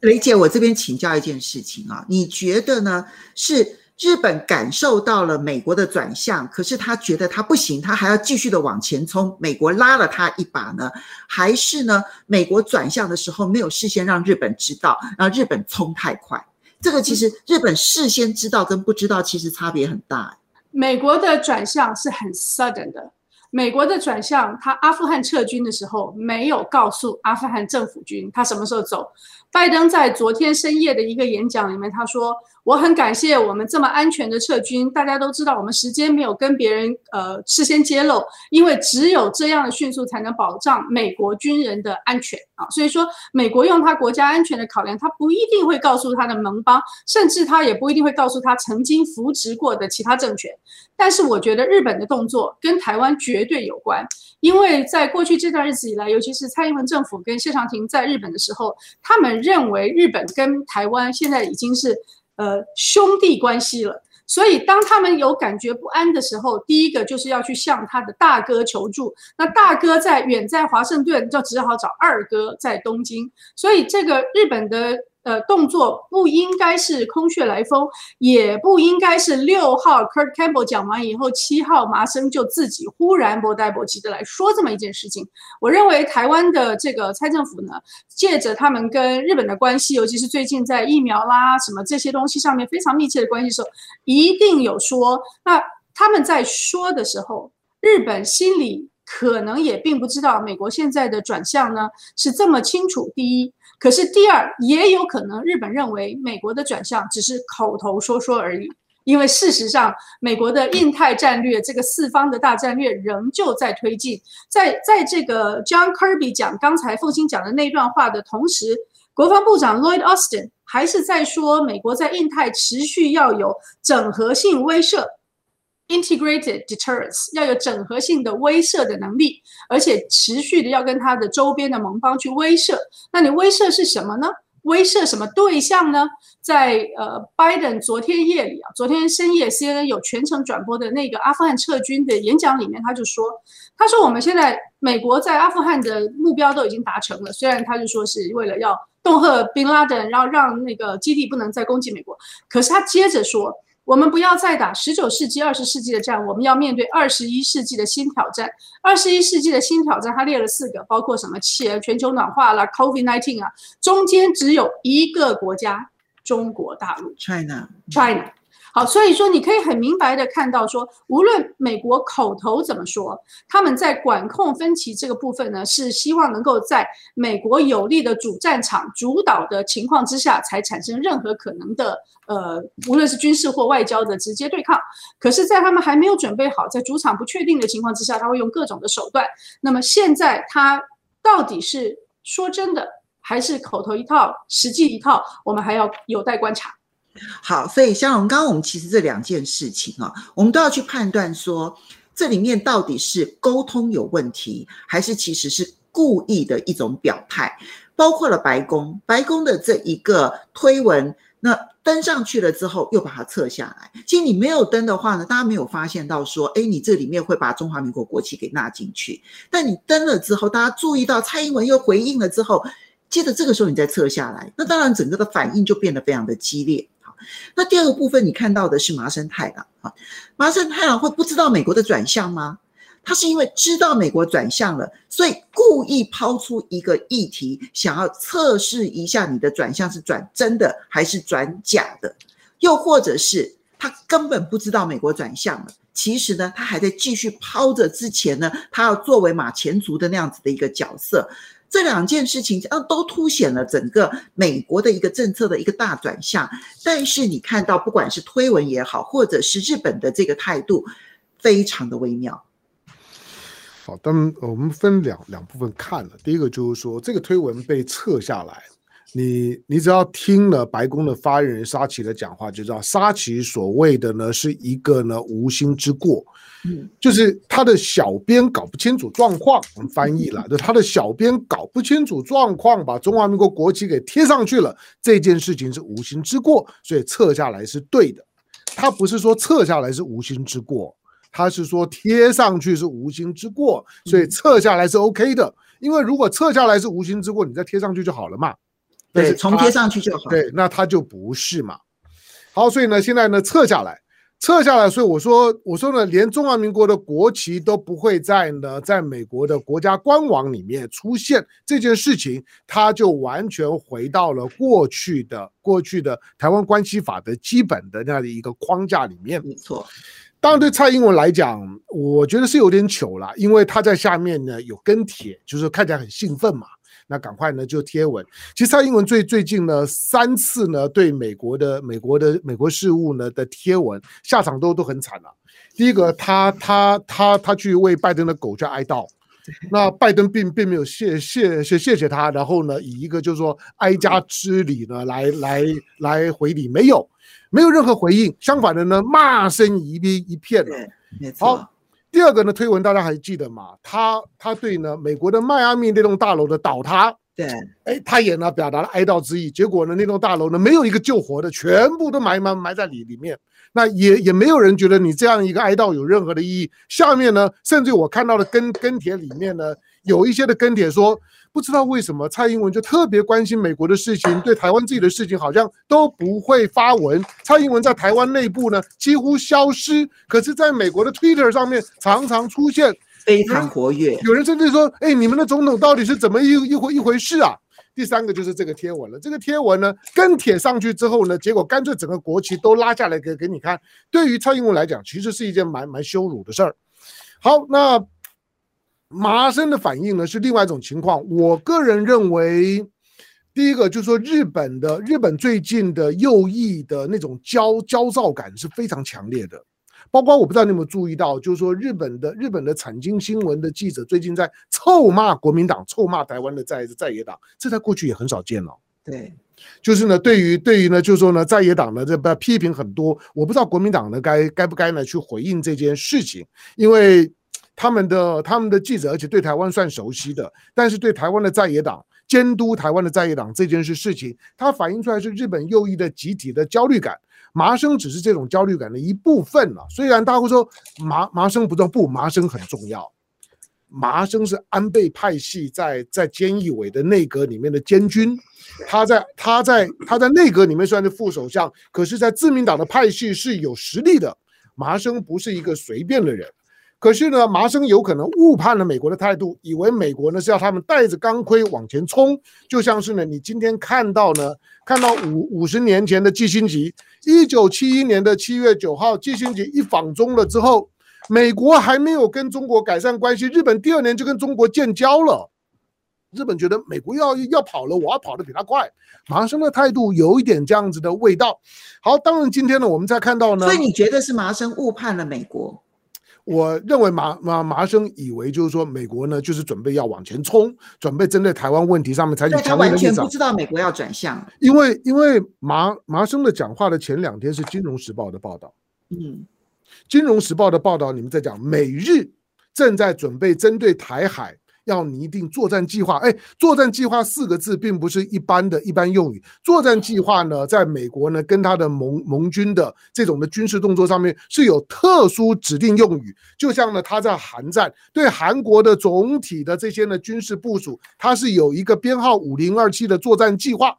雷姐，我这边请教一件事情啊，你觉得呢？是？日本感受到了美国的转向，可是他觉得他不行，他还要继续的往前冲。美国拉了他一把呢，还是呢？美国转向的时候没有事先让日本知道，让日本冲太快。这个其实日本事先知道跟不知道其实差别很大。美国的转向是很 sudden 的。美国的转向，他阿富汗撤军的时候没有告诉阿富汗政府军他什么时候走。拜登在昨天深夜的一个演讲里面，他说：“我很感谢我们这么安全的撤军。大家都知道，我们时间没有跟别人呃事先揭露，因为只有这样的迅速才能保障美国军人的安全啊。所以说，美国用他国家安全的考量，他不一定会告诉他的盟邦，甚至他也不一定会告诉他曾经扶植过的其他政权。但是，我觉得日本的动作跟台湾绝对有关，因为在过去这段日子以来，尤其是蔡英文政府跟谢长廷在日本的时候，他们。认为日本跟台湾现在已经是呃兄弟关系了，所以当他们有感觉不安的时候，第一个就是要去向他的大哥求助。那大哥在远在华盛顿，就只好找二哥在东京。所以这个日本的。呃，动作不应该是空穴来风，也不应该是六号 Kurt Campbell 讲完以后，七号麻生就自己忽然不带不急的来说这么一件事情。我认为台湾的这个蔡政府呢，借着他们跟日本的关系，尤其是最近在疫苗啦什么这些东西上面非常密切的关系时候，一定有说。那他们在说的时候，日本心里可能也并不知道美国现在的转向呢是这么清楚。第一。可是第二，也有可能日本认为美国的转向只是口头说说而已，因为事实上，美国的印太战略这个四方的大战略仍旧在推进。在在这个 John Kirby 讲刚才凤馨讲的那段话的同时，国防部长 Lloyd Austin 还是在说，美国在印太持续要有整合性威慑。Integrated deterrence 要有整合性的威慑的能力，而且持续的要跟他的周边的盟邦去威慑。那你威慑是什么呢？威慑什么对象呢？在呃，拜登昨天夜里啊，昨天深夜 CNN 有全程转播的那个阿富汗撤军的演讲里面，他就说，他说我们现在美国在阿富汗的目标都已经达成了，虽然他就说是为了要恫吓宾拉登，然后让那个基地不能再攻击美国，可是他接着说。我们不要再打十九世纪、二十世纪的战，我们要面对二十一世纪的新挑战。二十一世纪的新挑战，他列了四个，包括什么？气全球暖化啦，COVID-19 啊，中间只有一个国家，中国大陆，China，China。好，所以说你可以很明白的看到说，无论美国口头怎么说，他们在管控分歧这个部分呢，是希望能够在美国有利的主战场主导的情况之下，才产生任何可能的呃，无论是军事或外交的直接对抗。可是，在他们还没有准备好，在主场不确定的情况之下，他会用各种的手段。那么现在他到底是说真的，还是口头一套，实际一套？我们还要有待观察。好，所以像我们刚刚我们其实这两件事情啊，我们都要去判断说，这里面到底是沟通有问题，还是其实是故意的一种表态。包括了白宫，白宫的这一个推文，那登上去了之后又把它撤下来。其实你没有登的话呢，大家没有发现到说，哎，你这里面会把中华民国国旗给纳进去。但你登了之后，大家注意到蔡英文又回应了之后，接着这个时候你再撤下来，那当然整个的反应就变得非常的激烈。那第二个部分，你看到的是麻生太郎啊，麻生太郎会不知道美国的转向吗？他是因为知道美国转向了，所以故意抛出一个议题，想要测试一下你的转向是转真的还是转假的，又或者是他根本不知道美国转向了，其实呢，他还在继续抛着之前呢，他要作为马前卒的那样子的一个角色。这两件事情嗯，都凸显了整个美国的一个政策的一个大转向。但是你看到，不管是推文也好，或者是日本的这个态度，非常的微妙。好，当我们分两两部分看了。第一个就是说，这个推文被撤下来。你你只要听了白宫的发言人沙奇的讲话，就知道沙奇所谓的呢是一个呢无心之过，嗯，就是他的小编搞不清楚状况，我们翻译了，就他的小编搞不清楚状况，把中华民国国旗给贴上去了，这件事情是无心之过，所以撤下来是对的。他不是说撤下来是无心之过，他是说贴上去是无心之过，所以撤下来是 OK 的。因为如果撤下来是无心之过，你再贴上去就好了嘛。对，重贴上去就好。对，那他就不是嘛。好，所以呢，现在呢撤下来，撤下来，所以我说，我说呢，连中华民国的国旗都不会在呢，在美国的国家官网里面出现这件事情，它就完全回到了过去的过去的台湾关系法的基本的那样的一个框架里面。没错。当然，对蔡英文来讲，我觉得是有点糗了，因为他在下面呢有跟帖，就是看起来很兴奋嘛。那赶快呢就贴文。其实蔡英文最最近呢三次呢对美国的美国的美国事务呢的贴文下场都都很惨了。第一个，他他他他去为拜登的狗去哀悼，那拜登并并没有谢谢谢谢谢他，然后呢以一个就是说哀家之礼呢来来来回礼，没有没有任何回应，相反的呢骂声一片一片了。没错。第二个呢，推文大家还记得吗？他他对呢美国的迈阿密那栋大楼的倒塌，对，哎，他也呢表达了哀悼之意。结果呢，那栋大楼呢没有一个救活的，全部都埋埋埋在里里面。那也也没有人觉得你这样一个哀悼有任何的意义。下面呢，甚至我看到的跟跟帖里面呢，有一些的跟帖说。不知道为什么蔡英文就特别关心美国的事情，对台湾自己的事情好像都不会发文。蔡英文在台湾内部呢几乎消失，可是在美国的 Twitter 上面常常出现，非常活跃。有人甚至说：“哎，你们的总统到底是怎么一一回一回事啊？”第三个就是这个贴文了。这个贴文呢跟帖上去之后呢，结果干脆整个国旗都拉下来给给你看。对于蔡英文来讲，其实是一件蛮蛮羞辱的事儿。好，那。麻生的反应呢是另外一种情况。我个人认为，第一个就是说，日本的日本最近的右翼的那种焦焦躁感是非常强烈的。包括我不知道你有没有注意到，就是说日本的日本的产经新闻的记者最近在臭骂国民党，臭骂台湾的在在野党，这在过去也很少见了。对，就是呢，对于对于呢，就是说呢，在野党呢这不批评很多，我不知道国民党呢该该不该呢去回应这件事情，因为。他们的他们的记者，而且对台湾算熟悉的，但是对台湾的在野党，监督台湾的在野党这件事事情，它反映出来是日本右翼的集体的焦虑感。麻生只是这种焦虑感的一部分了。虽然大家会说麻麻生不重要，不，麻生很重要。麻生是安倍派系在在菅义伟的内阁里面的监军，他在他在他在内阁里面虽然是副首相，可是，在自民党的派系是有实力的。麻生不是一个随便的人。可是呢，麻生有可能误判了美国的态度，以为美国呢是要他们带着钢盔往前冲，就像是呢，你今天看到呢，看到五五十年前的季辛吉，一九七一年的七月九号，季辛吉一访中了之后，美国还没有跟中国改善关系，日本第二年就跟中国建交了。日本觉得美国要要跑了，我要跑得比他快。麻生的态度有一点这样子的味道。好，当然今天呢，我们再看到呢，所以你觉得是麻生误判了美国？我认为麻麻麻生以为就是说美国呢就是准备要往前冲，准备针对台湾问题上面采取强硬的立场。他完全不知道美国要转向。因为因为麻麻生的讲话的前两天是《金融时报》的报道，嗯，《金融时报》的报道，你们在讲美日正在准备针对台海。要拟定作战计划，哎，作战计划四个字并不是一般的一般用语。作战计划呢，在美国呢，跟他的盟盟军的这种的军事动作上面是有特殊指定用语。就像呢，他在韩战对韩国的总体的这些呢军事部署，它是有一个编号五零二七的作战计划。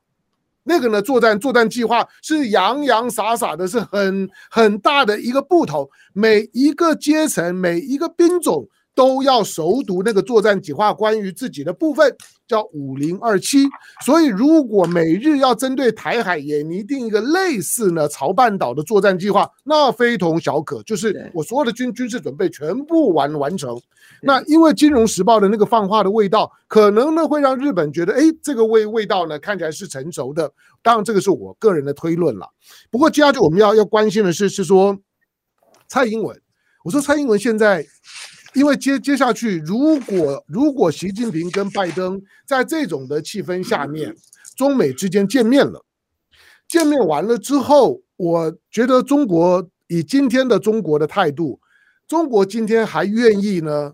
那个呢，作战作战计划是洋洋洒洒的，是很很大的一个部头，每一个阶层，每一个兵种。都要熟读那个作战计划，关于自己的部分叫五零二七。所以，如果美日要针对台海也拟定一个类似呢朝半岛的作战计划，那非同小可。就是我所有的军军事准备全部完完成。那因为《金融时报》的那个放话的味道，可能呢会让日本觉得，哎，这个味味道呢看起来是成熟的。当然，这个是我个人的推论了。不过，接下去我们要要关心的是，是说蔡英文。我说蔡英文现在。因为接接下去，如果如果习近平跟拜登在这种的气氛下面，中美之间见面了，见面完了之后，我觉得中国以今天的中国的态度，中国今天还愿意呢？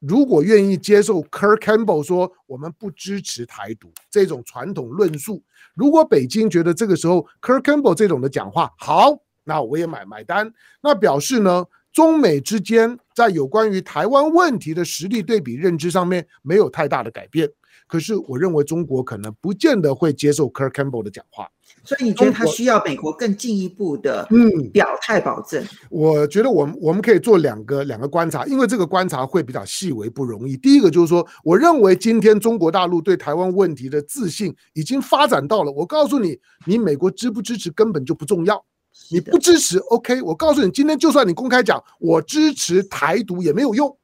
如果愿意接受 Kurt Campbell 说我们不支持台独这种传统论述，如果北京觉得这个时候 Kurt Campbell 这种的讲话好，那我也买买单，那表示呢？中美之间在有关于台湾问题的实力对比认知上面没有太大的改变，可是我认为中国可能不见得会接受 Kurt Campbell 的讲话，所以你觉得他需要美国更进一步的嗯表态保证？我觉得我们我们可以做两个两个观察，因为这个观察会比较细微不容易。第一个就是说，我认为今天中国大陆对台湾问题的自信已经发展到了，我告诉你，你美国支不支持根本就不重要。你不支持，OK？我告诉你，今天就算你公开讲我支持台独也没有用。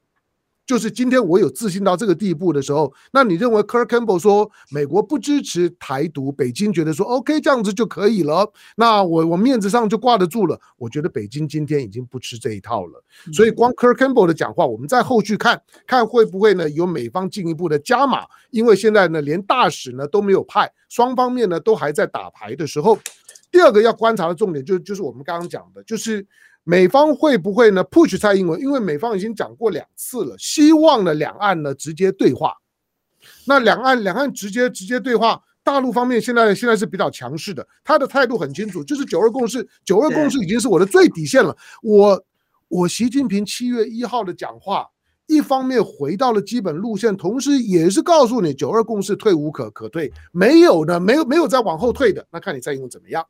就是今天我有自信到这个地步的时候，那你认为 Kirk Campbell 说美国不支持台独，北京觉得说 OK 这样子就可以了，那我我面子上就挂得住了。我觉得北京今天已经不吃这一套了。所以光 Kirk Campbell 的讲话，我们在后续看看会不会呢有美方进一步的加码，因为现在呢连大使呢都没有派，双方面呢都还在打牌的时候。第二个要观察的重点就就是我们刚刚讲的，就是美方会不会呢 push 蔡英文？因为美方已经讲过两次了，希望呢两岸呢直接对话。那两岸两岸直接直接对话，大陆方面现在现在是比较强势的，他的态度很清楚，就是九二共识，九二共识已经是我的最底线了。我我习近平七月一号的讲话，一方面回到了基本路线，同时也是告诉你九二共识退无可可退，没有的，没有没有再往后退的，那看你蔡英文怎么样。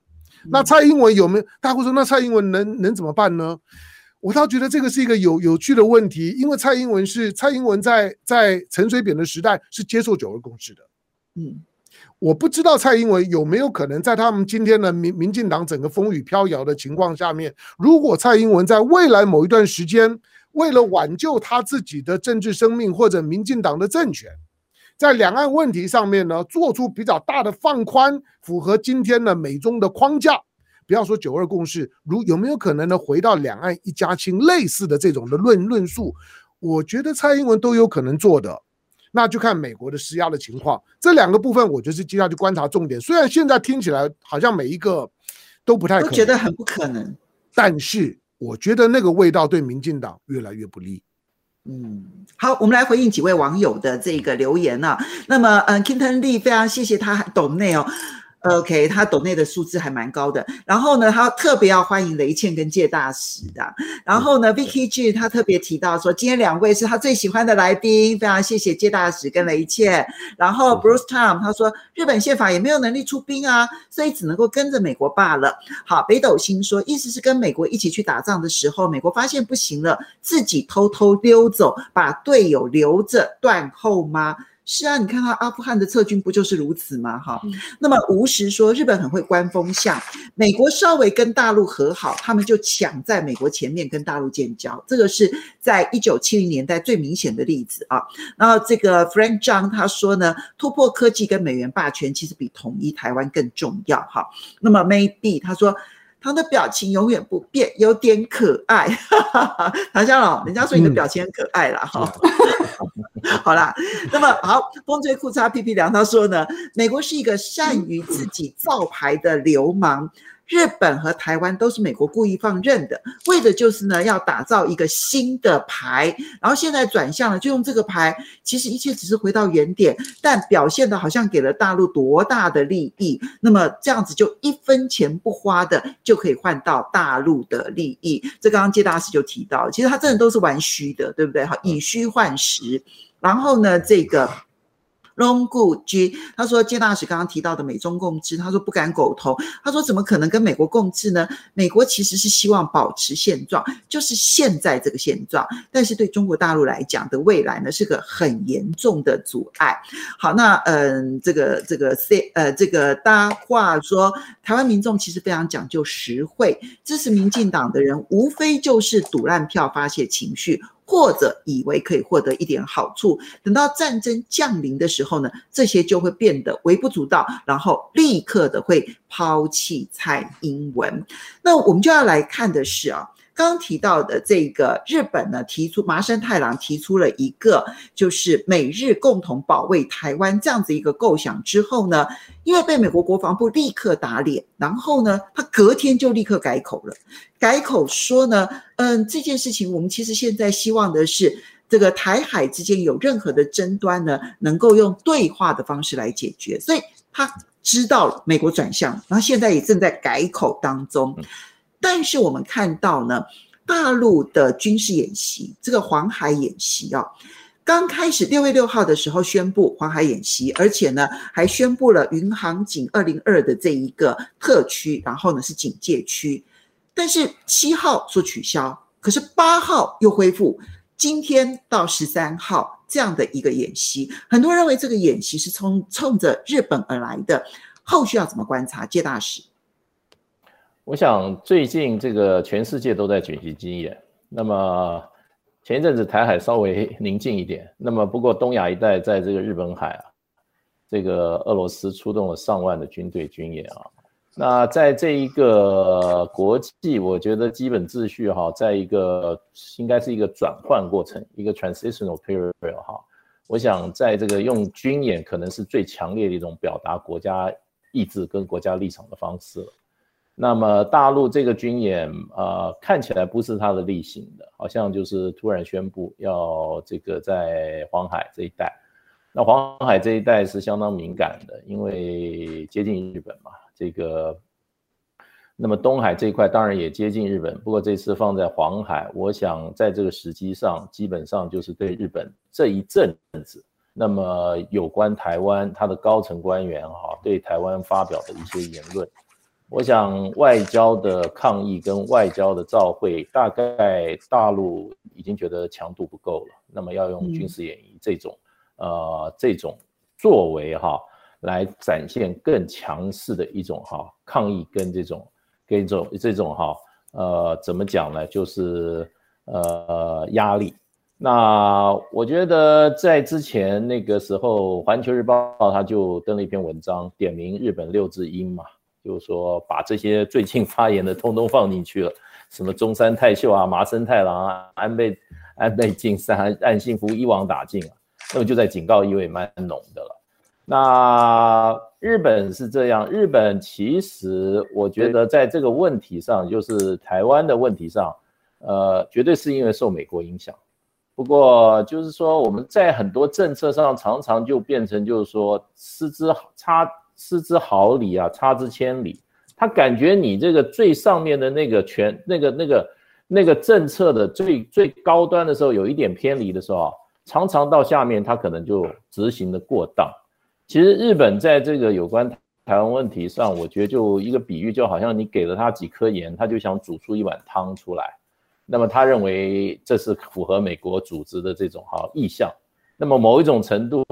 那蔡英文有没有？大家会说，那蔡英文能能怎么办呢？我倒觉得这个是一个有有趣的问题，因为蔡英文是蔡英文在在陈水扁的时代是接受九二共识的。嗯，我不知道蔡英文有没有可能在他们今天的民民进党整个风雨飘摇的情况下面，如果蔡英文在未来某一段时间，为了挽救他自己的政治生命或者民进党的政权。在两岸问题上面呢，做出比较大的放宽，符合今天的美中的框架。不要说九二共识，如有没有可能呢？回到两岸一家亲类似的这种的论论述，我觉得蔡英文都有可能做的。那就看美国的施压的情况。这两个部分，我就是接下去观察重点。虽然现在听起来好像每一个都不太可能，我觉得很不可能，但是我觉得那个味道对民进党越来越不利。嗯，好，我们来回应几位网友的这个留言呢、啊。那么，嗯，Kinton Lee 非常谢谢他懂内哦。OK，他抖内的数字还蛮高的。然后呢，他特别要欢迎雷倩跟介大使的。然后呢，Vicky G 他特别提到说，今天两位是他最喜欢的来宾，非常谢谢介大使跟雷倩。然后 Bruce Tom 他说，日本宪法也没有能力出兵啊，所以只能够跟着美国罢了。好，北斗星说，意思是跟美国一起去打仗的时候，美国发现不行了，自己偷偷溜走，把队友留着断后吗？是啊，你看他阿富汗的撤军不就是如此吗？哈，那么吴石说，日本很会观风向，美国稍微跟大陆和好，他们就抢在美国前面跟大陆建交，这个是在一九七零年代最明显的例子啊。然后这个 Frank Zhang 他说呢，突破科技跟美元霸权其实比统一台湾更重要。哈，那么 Maybe 他说。他的表情永远不变，有点可爱。(laughs) 唐湘龙，人家说你的表情很可爱啦。哈、嗯。(laughs) 好啦，那么好，风吹裤衩屁屁凉，他说呢，美国是一个善于自己造牌的流氓。日本和台湾都是美国故意放任的，为的就是呢要打造一个新的牌，然后现在转向了，就用这个牌，其实一切只是回到原点，但表现的好像给了大陆多大的利益，那么这样子就一分钱不花的就可以换到大陆的利益。这刚刚介大师就提到，其实他真的都是玩虚的，对不对？哈，以虚换实，然后呢这个。Long Good G，他说介大使刚刚提到的美中共治，他说不敢苟同，他说怎么可能跟美国共治呢？美国其实是希望保持现状，就是现在这个现状，但是对中国大陆来讲的未来呢，是个很严重的阻碍。好，那嗯，这个这个 C 呃这个大话说，台湾民众其实非常讲究实惠，支持民进党的人无非就是赌烂票发泄情绪。或者以为可以获得一点好处，等到战争降临的时候呢，这些就会变得微不足道，然后立刻的会抛弃蔡英文。那我们就要来看的是啊。刚提到的这个日本呢，提出麻生太郎提出了一个就是美日共同保卫台湾这样子一个构想之后呢，因为被美国国防部立刻打脸，然后呢，他隔天就立刻改口了，改口说呢，嗯，这件事情我们其实现在希望的是这个台海之间有任何的争端呢，能够用对话的方式来解决，所以他知道美国转向，然后现在也正在改口当中。但是我们看到呢，大陆的军事演习，这个黄海演习啊，刚开始六月六号的时候宣布黄海演习，而且呢还宣布了云航警二零二的这一个特区，然后呢是警戒区。但是七号说取消，可是八号又恢复，今天到十三号这样的一个演习，很多人认为这个演习是冲冲着日本而来的，后续要怎么观察？介大使。我想最近这个全世界都在举行军演，那么前一阵子台海稍微 (laughs) 宁静一点，那么不过东亚一带在这个日本海啊，这个俄罗斯出动了上万的军队军演啊，那在这一个国际，我觉得基本秩序哈，在一个应该是一个转换过程，一个 transitional period 哈，我想在这个用军演可能是最强烈的一种表达国家意志跟国家立场的方式了。那么大陆这个军演，呃，看起来不是他的例行的，好像就是突然宣布要这个在黄海这一带。那黄海这一带是相当敏感的，因为接近日本嘛。这个，那么东海这一块当然也接近日本，不过这次放在黄海，我想在这个时机上，基本上就是对日本这一阵子，那么有关台湾他的高层官员哈，对台湾发表的一些言论。我想外交的抗议跟外交的照会，大概大陆已经觉得强度不够了，那么要用军事演习这种，呃，这种作为哈，来展现更强势的一种哈抗议跟这种跟这种这种哈，呃，怎么讲呢？就是呃压力。那我觉得在之前那个时候，《环球日报》他就登了一篇文章，点名日本六字音嘛。就是说，把这些最近发言的通通放进去了，什么中山泰秀啊、麻生太郎啊、安倍安倍晋三、岸信夫一网打尽啊，那么就在警告意味蛮浓的了。那日本是这样，日本其实我觉得在这个问题上，就是台湾的问题上，呃，绝对是因为受美国影响。不过就是说，我们在很多政策上常常就变成就是说，失之差失之毫厘啊，差之千里。他感觉你这个最上面的那个权，那个那个那个政策的最最高端的时候，有一点偏离的时候，常常到下面他可能就执行的过当。其实日本在这个有关台湾问题上，我觉得就一个比喻，就好像你给了他几颗盐，他就想煮出一碗汤出来。那么他认为这是符合美国组织的这种哈意向，那么某一种程度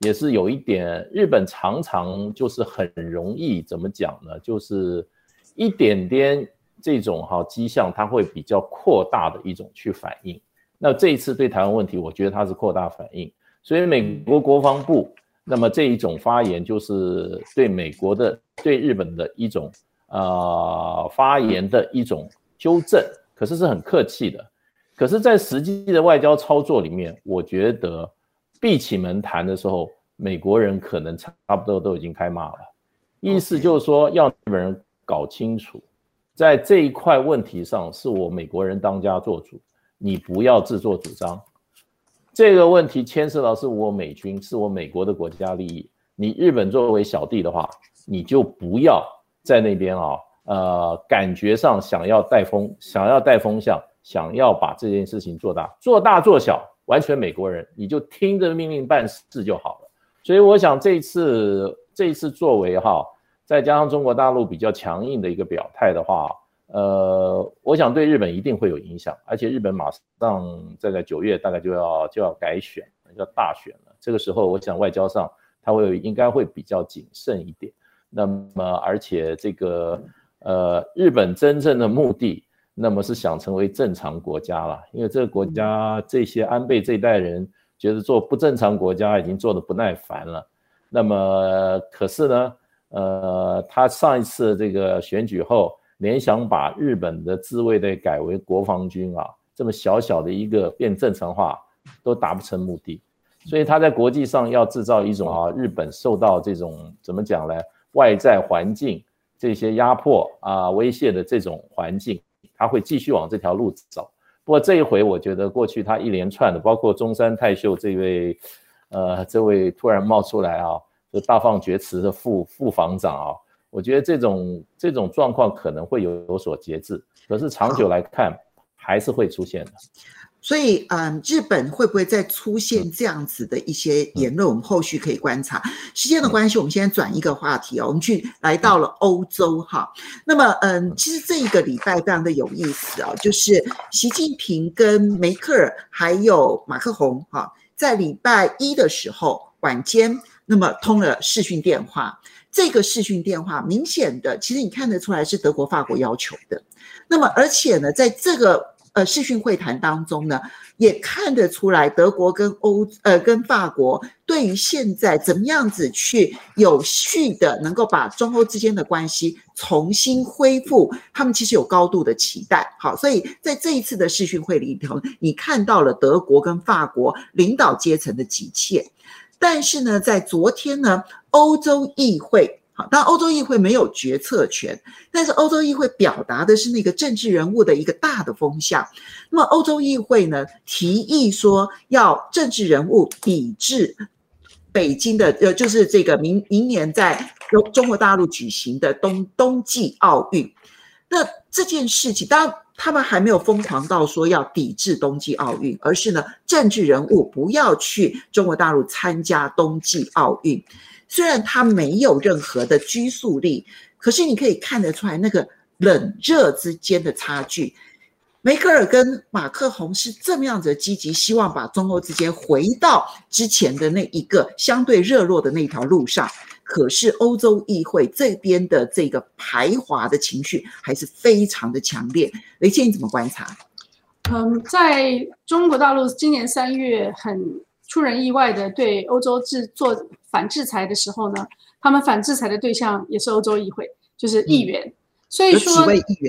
也是有一点，日本常常就是很容易怎么讲呢？就是一点点这种哈迹象，它会比较扩大的一种去反应。那这一次对台湾问题，我觉得它是扩大反应，所以美国国防部那么这一种发言，就是对美国的对日本的一种呃发言的一种纠正。可是是很客气的，可是，在实际的外交操作里面，我觉得闭起门谈的时候，美国人可能差不多都已经开骂了，意思就是说，要日本人搞清楚，在这一块问题上，是我美国人当家做主，你不要自作主张。这个问题牵涉到是我美军，是我美国的国家利益，你日本作为小弟的话，你就不要在那边啊。呃，感觉上想要带风，想要带风向，想要把这件事情做大，做大做小，完全美国人，你就听着命令办事就好了。所以我想这一次，这一次作为哈，再加上中国大陆比较强硬的一个表态的话，呃，我想对日本一定会有影响，而且日本马上在在九月大概就要就要改选，要大选了。这个时候，我想外交上他会应该会比较谨慎一点。那么，而且这个。呃，日本真正的目的，那么是想成为正常国家了，因为这个国家这些安倍这一代人觉得做不正常国家已经做得不耐烦了。那么，可是呢，呃，他上一次这个选举后，联想把日本的自卫队改为国防军啊，这么小小的一个变正常化，都达不成目的，所以他在国际上要制造一种啊，日本受到这种怎么讲呢，外在环境。这些压迫啊、威胁的这种环境，他会继续往这条路走。不过这一回，我觉得过去他一连串的，包括中山泰秀这位，呃，这位突然冒出来啊，就大放厥词的副副防长啊，我觉得这种这种状况可能会有有所节制，可是长久来看，还是会出现的。所以，嗯，日本会不会再出现这样子的一些言论？我们后续可以观察。时间的关系，我们现在转一个话题哦，我们去来到了欧洲哈。那么，嗯，其实这一个礼拜非常的有意思哦，就是习近平跟梅克尔还有马克宏哈，在礼拜一的时候晚间，那么通了视讯电话。这个视讯电话明显的，其实你看得出来是德国、法国要求的。那么，而且呢，在这个呃，视讯会谈当中呢，也看得出来，德国跟欧呃跟法国对于现在怎么样子去有序的能够把中欧之间的关系重新恢复，他们其实有高度的期待。好，所以在这一次的视讯会里头，你看到了德国跟法国领导阶层的急切，但是呢，在昨天呢，欧洲议会。当欧洲议会没有决策权，但是欧洲议会表达的是那个政治人物的一个大的风向。那么欧洲议会呢，提议说要政治人物抵制北京的，呃，就是这个明明年在中中国大陆举行的冬冬季奥运。那这件事情，当然他们还没有疯狂到说要抵制冬季奥运，而是呢，政治人物不要去中国大陆参加冬季奥运。虽然他没有任何的拘束力，可是你可以看得出来那个冷热之间的差距。梅克尔跟马克宏是这么样子积极，希望把中欧之间回到之前的那一个相对热络的那条路上。可是欧洲议会这边的这个排华的情绪还是非常的强烈。雷切你怎么观察？嗯，在中国大陆今年三月很出人意外的对欧洲制做反制裁的时候呢，他们反制裁的对象也是欧洲议会，就是议员。嗯、所以说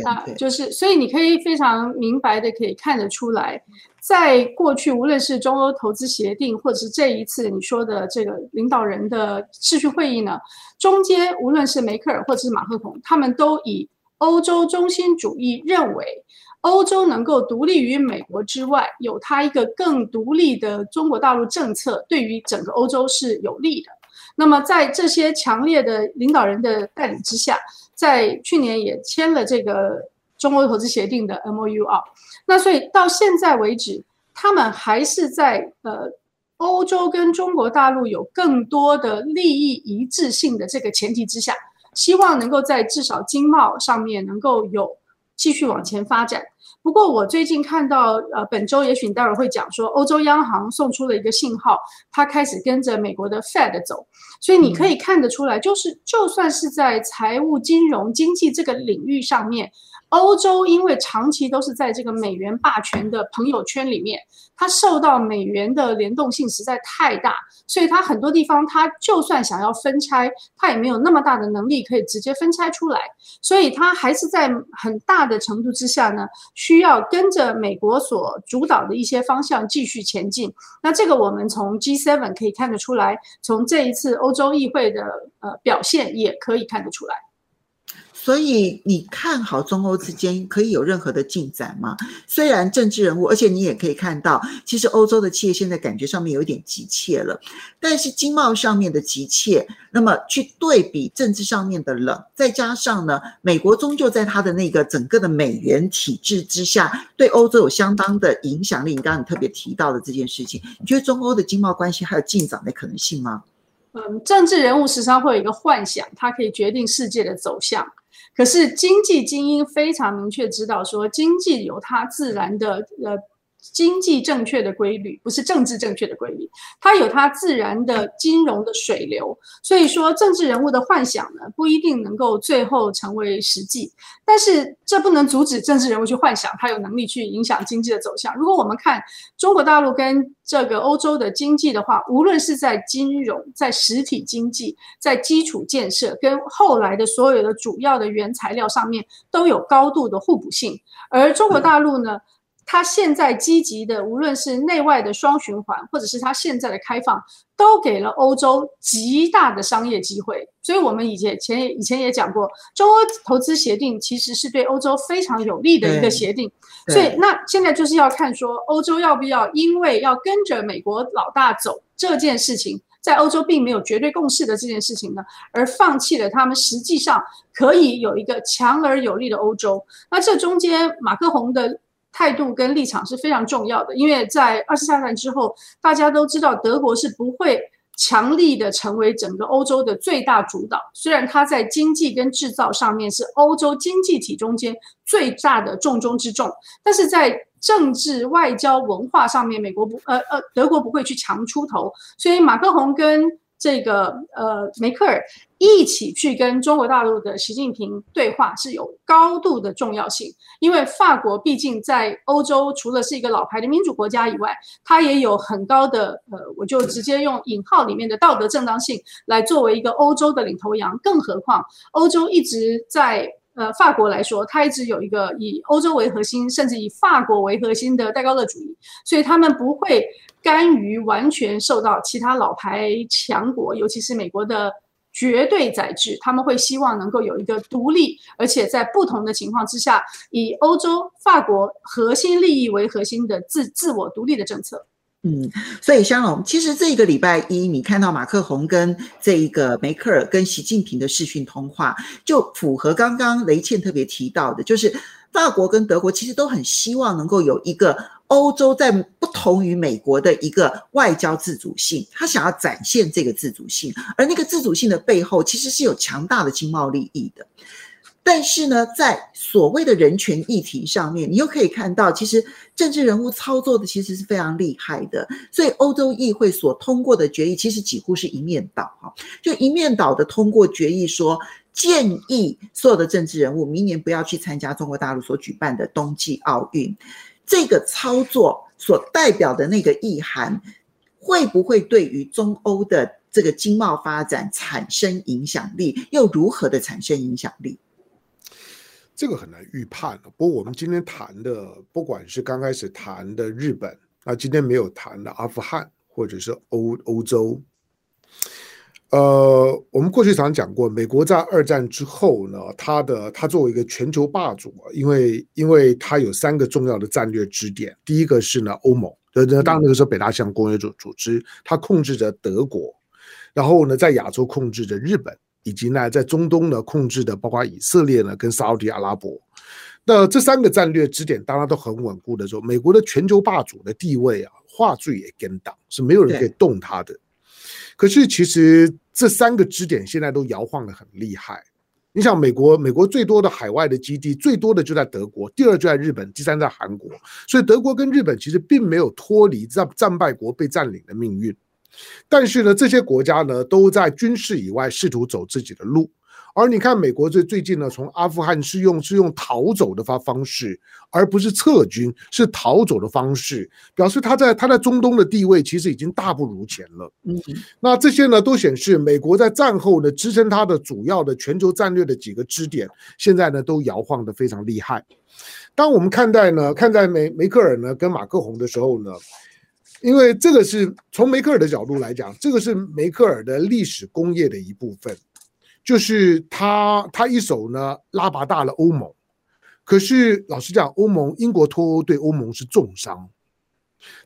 啊，就是所以你可以非常明白的可以看得出来，在过去无论是中欧投资协定，或者是这一次你说的这个领导人的秩序会议呢，中间无论是梅克尔或者是马克龙，他们都以欧洲中心主义认为。欧洲能够独立于美国之外，有它一个更独立的中国大陆政策，对于整个欧洲是有利的。那么在这些强烈的领导人的带领之下，在去年也签了这个中欧投资协定的 MOU 啊。那所以到现在为止，他们还是在呃欧洲跟中国大陆有更多的利益一致性的这个前提之下，希望能够在至少经贸上面能够有继续往前发展。不过，我最近看到，呃，本周也许你待会儿会讲说，欧洲央行送出了一个信号，它开始跟着美国的 Fed 走，所以你可以看得出来，就是就算是在财务、金融、经济这个领域上面。欧洲因为长期都是在这个美元霸权的朋友圈里面，它受到美元的联动性实在太大，所以它很多地方它就算想要分拆，它也没有那么大的能力可以直接分拆出来，所以它还是在很大的程度之下呢，需要跟着美国所主导的一些方向继续前进。那这个我们从 G7 可以看得出来，从这一次欧洲议会的呃表现也可以看得出来。所以你看好中欧之间可以有任何的进展吗？虽然政治人物，而且你也可以看到，其实欧洲的企业现在感觉上面有点急切了，但是经贸上面的急切，那么去对比政治上面的冷，再加上呢，美国终究在它的那个整个的美元体制之下，对欧洲有相当的影响力。你刚刚你特别提到的这件事情，你觉得中欧的经贸关系还有进展的可能性吗？嗯，政治人物时常会有一个幻想，他可以决定世界的走向。可是经济精英非常明确知道，说经济有它自然的呃。经济正确的规律不是政治正确的规律，它有它自然的金融的水流。所以说，政治人物的幻想呢，不一定能够最后成为实际。但是这不能阻止政治人物去幻想，他有能力去影响经济的走向。如果我们看中国大陆跟这个欧洲的经济的话，无论是在金融、在实体经济、在基础建设，跟后来的所有的主要的原材料上面，都有高度的互补性。而中国大陆呢？他现在积极的，无论是内外的双循环，或者是他现在的开放，都给了欧洲极大的商业机会。所以，我们以前前以前也讲过，中欧投资协定其实是对欧洲非常有利的一个协定。所以，那现在就是要看说，欧洲要不要因为要跟着美国老大走这件事情，在欧洲并没有绝对共识的这件事情呢，而放弃了他们实际上可以有一个强而有力的欧洲。那这中间，马克宏的。态度跟立场是非常重要的，因为在二次大战之后，大家都知道德国是不会强力的成为整个欧洲的最大主导。虽然它在经济跟制造上面是欧洲经济体中间最大的重中之重，但是在政治、外交、文化上面，美国不呃呃德国不会去强出头。所以马克宏跟这个呃梅克尔。一起去跟中国大陆的习近平对话是有高度的重要性，因为法国毕竟在欧洲除了是一个老牌的民主国家以外，它也有很高的呃，我就直接用引号里面的道德正当性来作为一个欧洲的领头羊。更何况，欧洲一直在呃法国来说，它一直有一个以欧洲为核心，甚至以法国为核心的戴高乐主义，所以他们不会甘于完全受到其他老牌强国，尤其是美国的。绝对宰制，他们会希望能够有一个独立，而且在不同的情况之下，以欧洲法国核心利益为核心的自自我独立的政策。嗯，所以香龙，其实这个礼拜一，你看到马克宏跟这一个梅克尔跟习近平的视讯通话，就符合刚刚雷倩特别提到的，就是法国跟德国其实都很希望能够有一个。欧洲在不同于美国的一个外交自主性，他想要展现这个自主性，而那个自主性的背后其实是有强大的经贸利益的。但是呢，在所谓的人权议题上面，你又可以看到，其实政治人物操作的其实是非常厉害的。所以欧洲议会所通过的决议，其实几乎是一面倒哈，就一面倒的通过决议说，建议所有的政治人物明年不要去参加中国大陆所举办的冬季奥运。这个操作所代表的那个意涵，会不会对于中欧的这个经贸发展产生影响力？又如何的产生影响力？这个很难预判。不过我们今天谈的，不管是刚开始谈的日本，那今天没有谈的阿富汗，或者是欧欧洲，呃，我们过去常讲过，美国在二战之后呢，它的它作为一个全球霸主，因为因为它有三个重要的战略支点，第一个是呢欧盟，呃，当那个时候北大西洋公约组组织，它控制着德国，然后呢在亚洲控制着日本，以及呢在中东呢控制的包括以色列呢跟沙乌地阿拉伯，那这三个战略支点当然都很稳固的时候，美国的全球霸主的地位啊，话最也跟党是没有人可以动它的。可是，其实这三个支点现在都摇晃的很厉害。你想，美国，美国最多的海外的基地，最多的就在德国，第二就在日本，第三在韩国。所以，德国跟日本其实并没有脱离战战败国被占领的命运。但是呢，这些国家呢，都在军事以外试图走自己的路。而你看，美国最最近呢，从阿富汗是用是用逃走的方方式，而不是撤军，是逃走的方式，表示他在他在中东的地位其实已经大不如前了。嗯，那这些呢，都显示美国在战后呢支撑它的主要的全球战略的几个支点，现在呢都摇晃的非常厉害。当我们看待呢，看待梅梅克尔呢跟马克宏的时候呢，因为这个是从梅克尔的角度来讲，这个是梅克尔的历史工业的一部分。就是他，他一手呢拉拔大了欧盟，可是老实讲，欧盟英国脱欧对欧盟是重伤。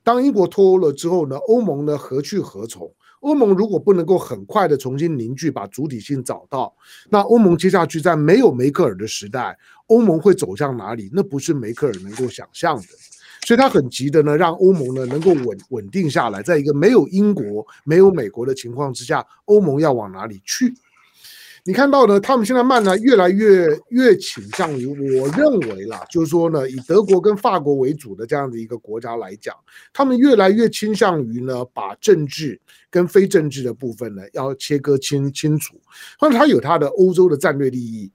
当英国脱欧了之后呢，欧盟呢何去何从？欧盟如果不能够很快的重新凝聚，把主体性找到，那欧盟接下去在没有梅克尔的时代，欧盟会走向哪里？那不是梅克尔能够想象的。所以他很急的呢，让欧盟呢能够稳稳定下来，在一个没有英国、没有美国的情况之下，欧盟要往哪里去？你看到呢？他们现在慢呢，越来越越倾向于，我认为啦，就是说呢，以德国跟法国为主的这样的一个国家来讲，他们越来越倾向于呢，把政治跟非政治的部分呢要切割清清楚。或者他有他的欧洲的战略利益，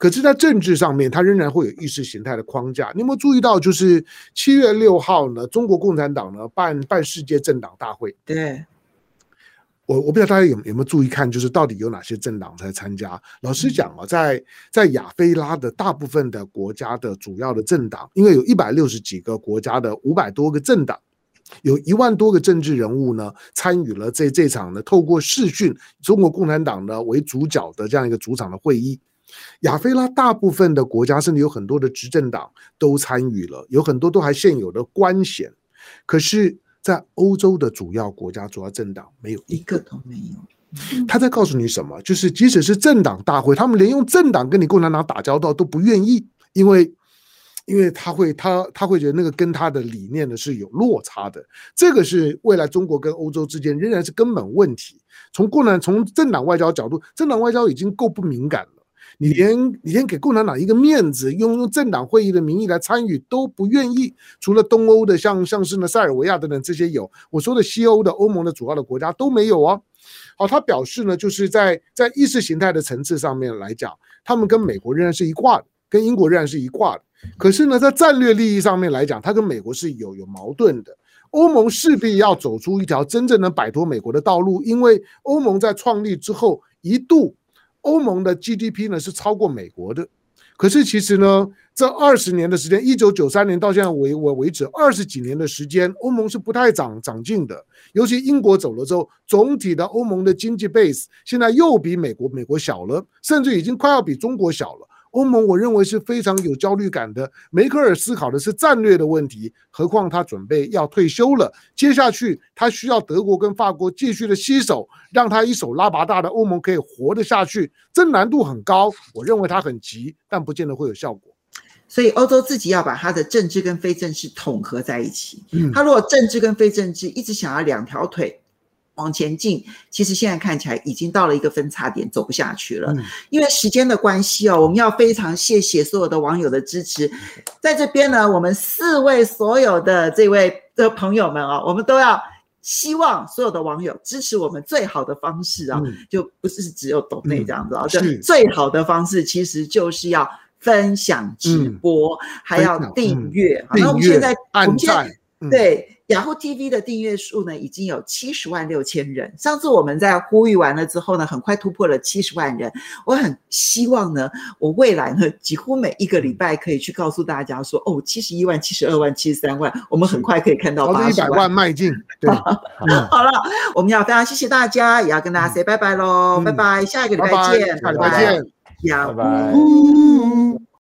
可是，在政治上面，它仍然会有意识形态的框架。你有没有注意到，就是七月六号呢，中国共产党呢办办世界政党大会？对。我我不知道大家有有没有注意看，就是到底有哪些政党在参加。老实讲啊，在在亚非拉的大部分的国家的主要的政党，因为有一百六十几个国家的五百多个政党，有一万多个政治人物呢参与了这这场呢透过视讯中国共产党呢为主角的这样一个主场的会议。亚非拉大部分的国家甚至有很多的执政党都参与了，有很多都还现有的官衔，可是。在欧洲的主要国家、主要政党，没有一个都没有。他在告诉你什么？就是即使是政党大会，他们连用政党跟你共产党打交道都不愿意，因为，因为他会他他会觉得那个跟他的理念呢是有落差的。这个是未来中国跟欧洲之间仍然是根本问题。从共产从政党外交角度，政党外交已经够不敏感了。你连你连给共产党一个面子，用用政党会议的名义来参与都不愿意。除了东欧的像像是呢塞尔维亚等等这些有，我说的西欧的欧盟的主要的国家都没有哦。好，他表示呢，就是在在意识形态的层次上面来讲，他们跟美国仍然是一挂的，跟英国仍然是一挂的。可是呢，在战略利益上面来讲，他跟美国是有有矛盾的。欧盟势必要走出一条真正能摆脱美国的道路，因为欧盟在创立之后一度。欧盟的 GDP 呢是超过美国的，可是其实呢，这二十年的时间，一九九三年到现在为为为止，二十几年的时间，欧盟是不太长长进的。尤其英国走了之后，总体的欧盟的经济 base 现在又比美国美国小了，甚至已经快要比中国小了。欧盟，我认为是非常有焦虑感的。梅克尔思考的是战略的问题，何况他准备要退休了，接下去他需要德国跟法国继续的携手，让他一手拉拔大的欧盟可以活得下去。这难度很高，我认为他很急，但不见得会有效果。所以欧洲自己要把他的政治跟非政治统合在一起。嗯，他如果政治跟非政治一直想要两条腿。往前进，其实现在看起来已经到了一个分叉点，走不下去了。因为时间的关系哦，我们要非常谢谢所有的网友的支持。在这边呢，我们四位所有的这位的朋友们啊，我们都要希望所有的网友支持我们最好的方式啊，就不是只有抖内这样子啊，就最好的方式其实就是要分享直播，还要订阅。那我们现在，我们现在对。雅虎 TV 的订阅数呢，已经有七十万六千人。上次我们在呼吁完了之后呢，很快突破了七十万人。我很希望呢，我未来呢，几乎每一个礼拜可以去告诉大家说，哦，七十一万、七十二万、七十三万，我们很快可以看到八十万迈进。对，(laughs) 好了，我们要非常谢谢大家，也要跟大家 say 拜拜喽，拜拜，下一个礼拜见，下礼拜见，要拜拜。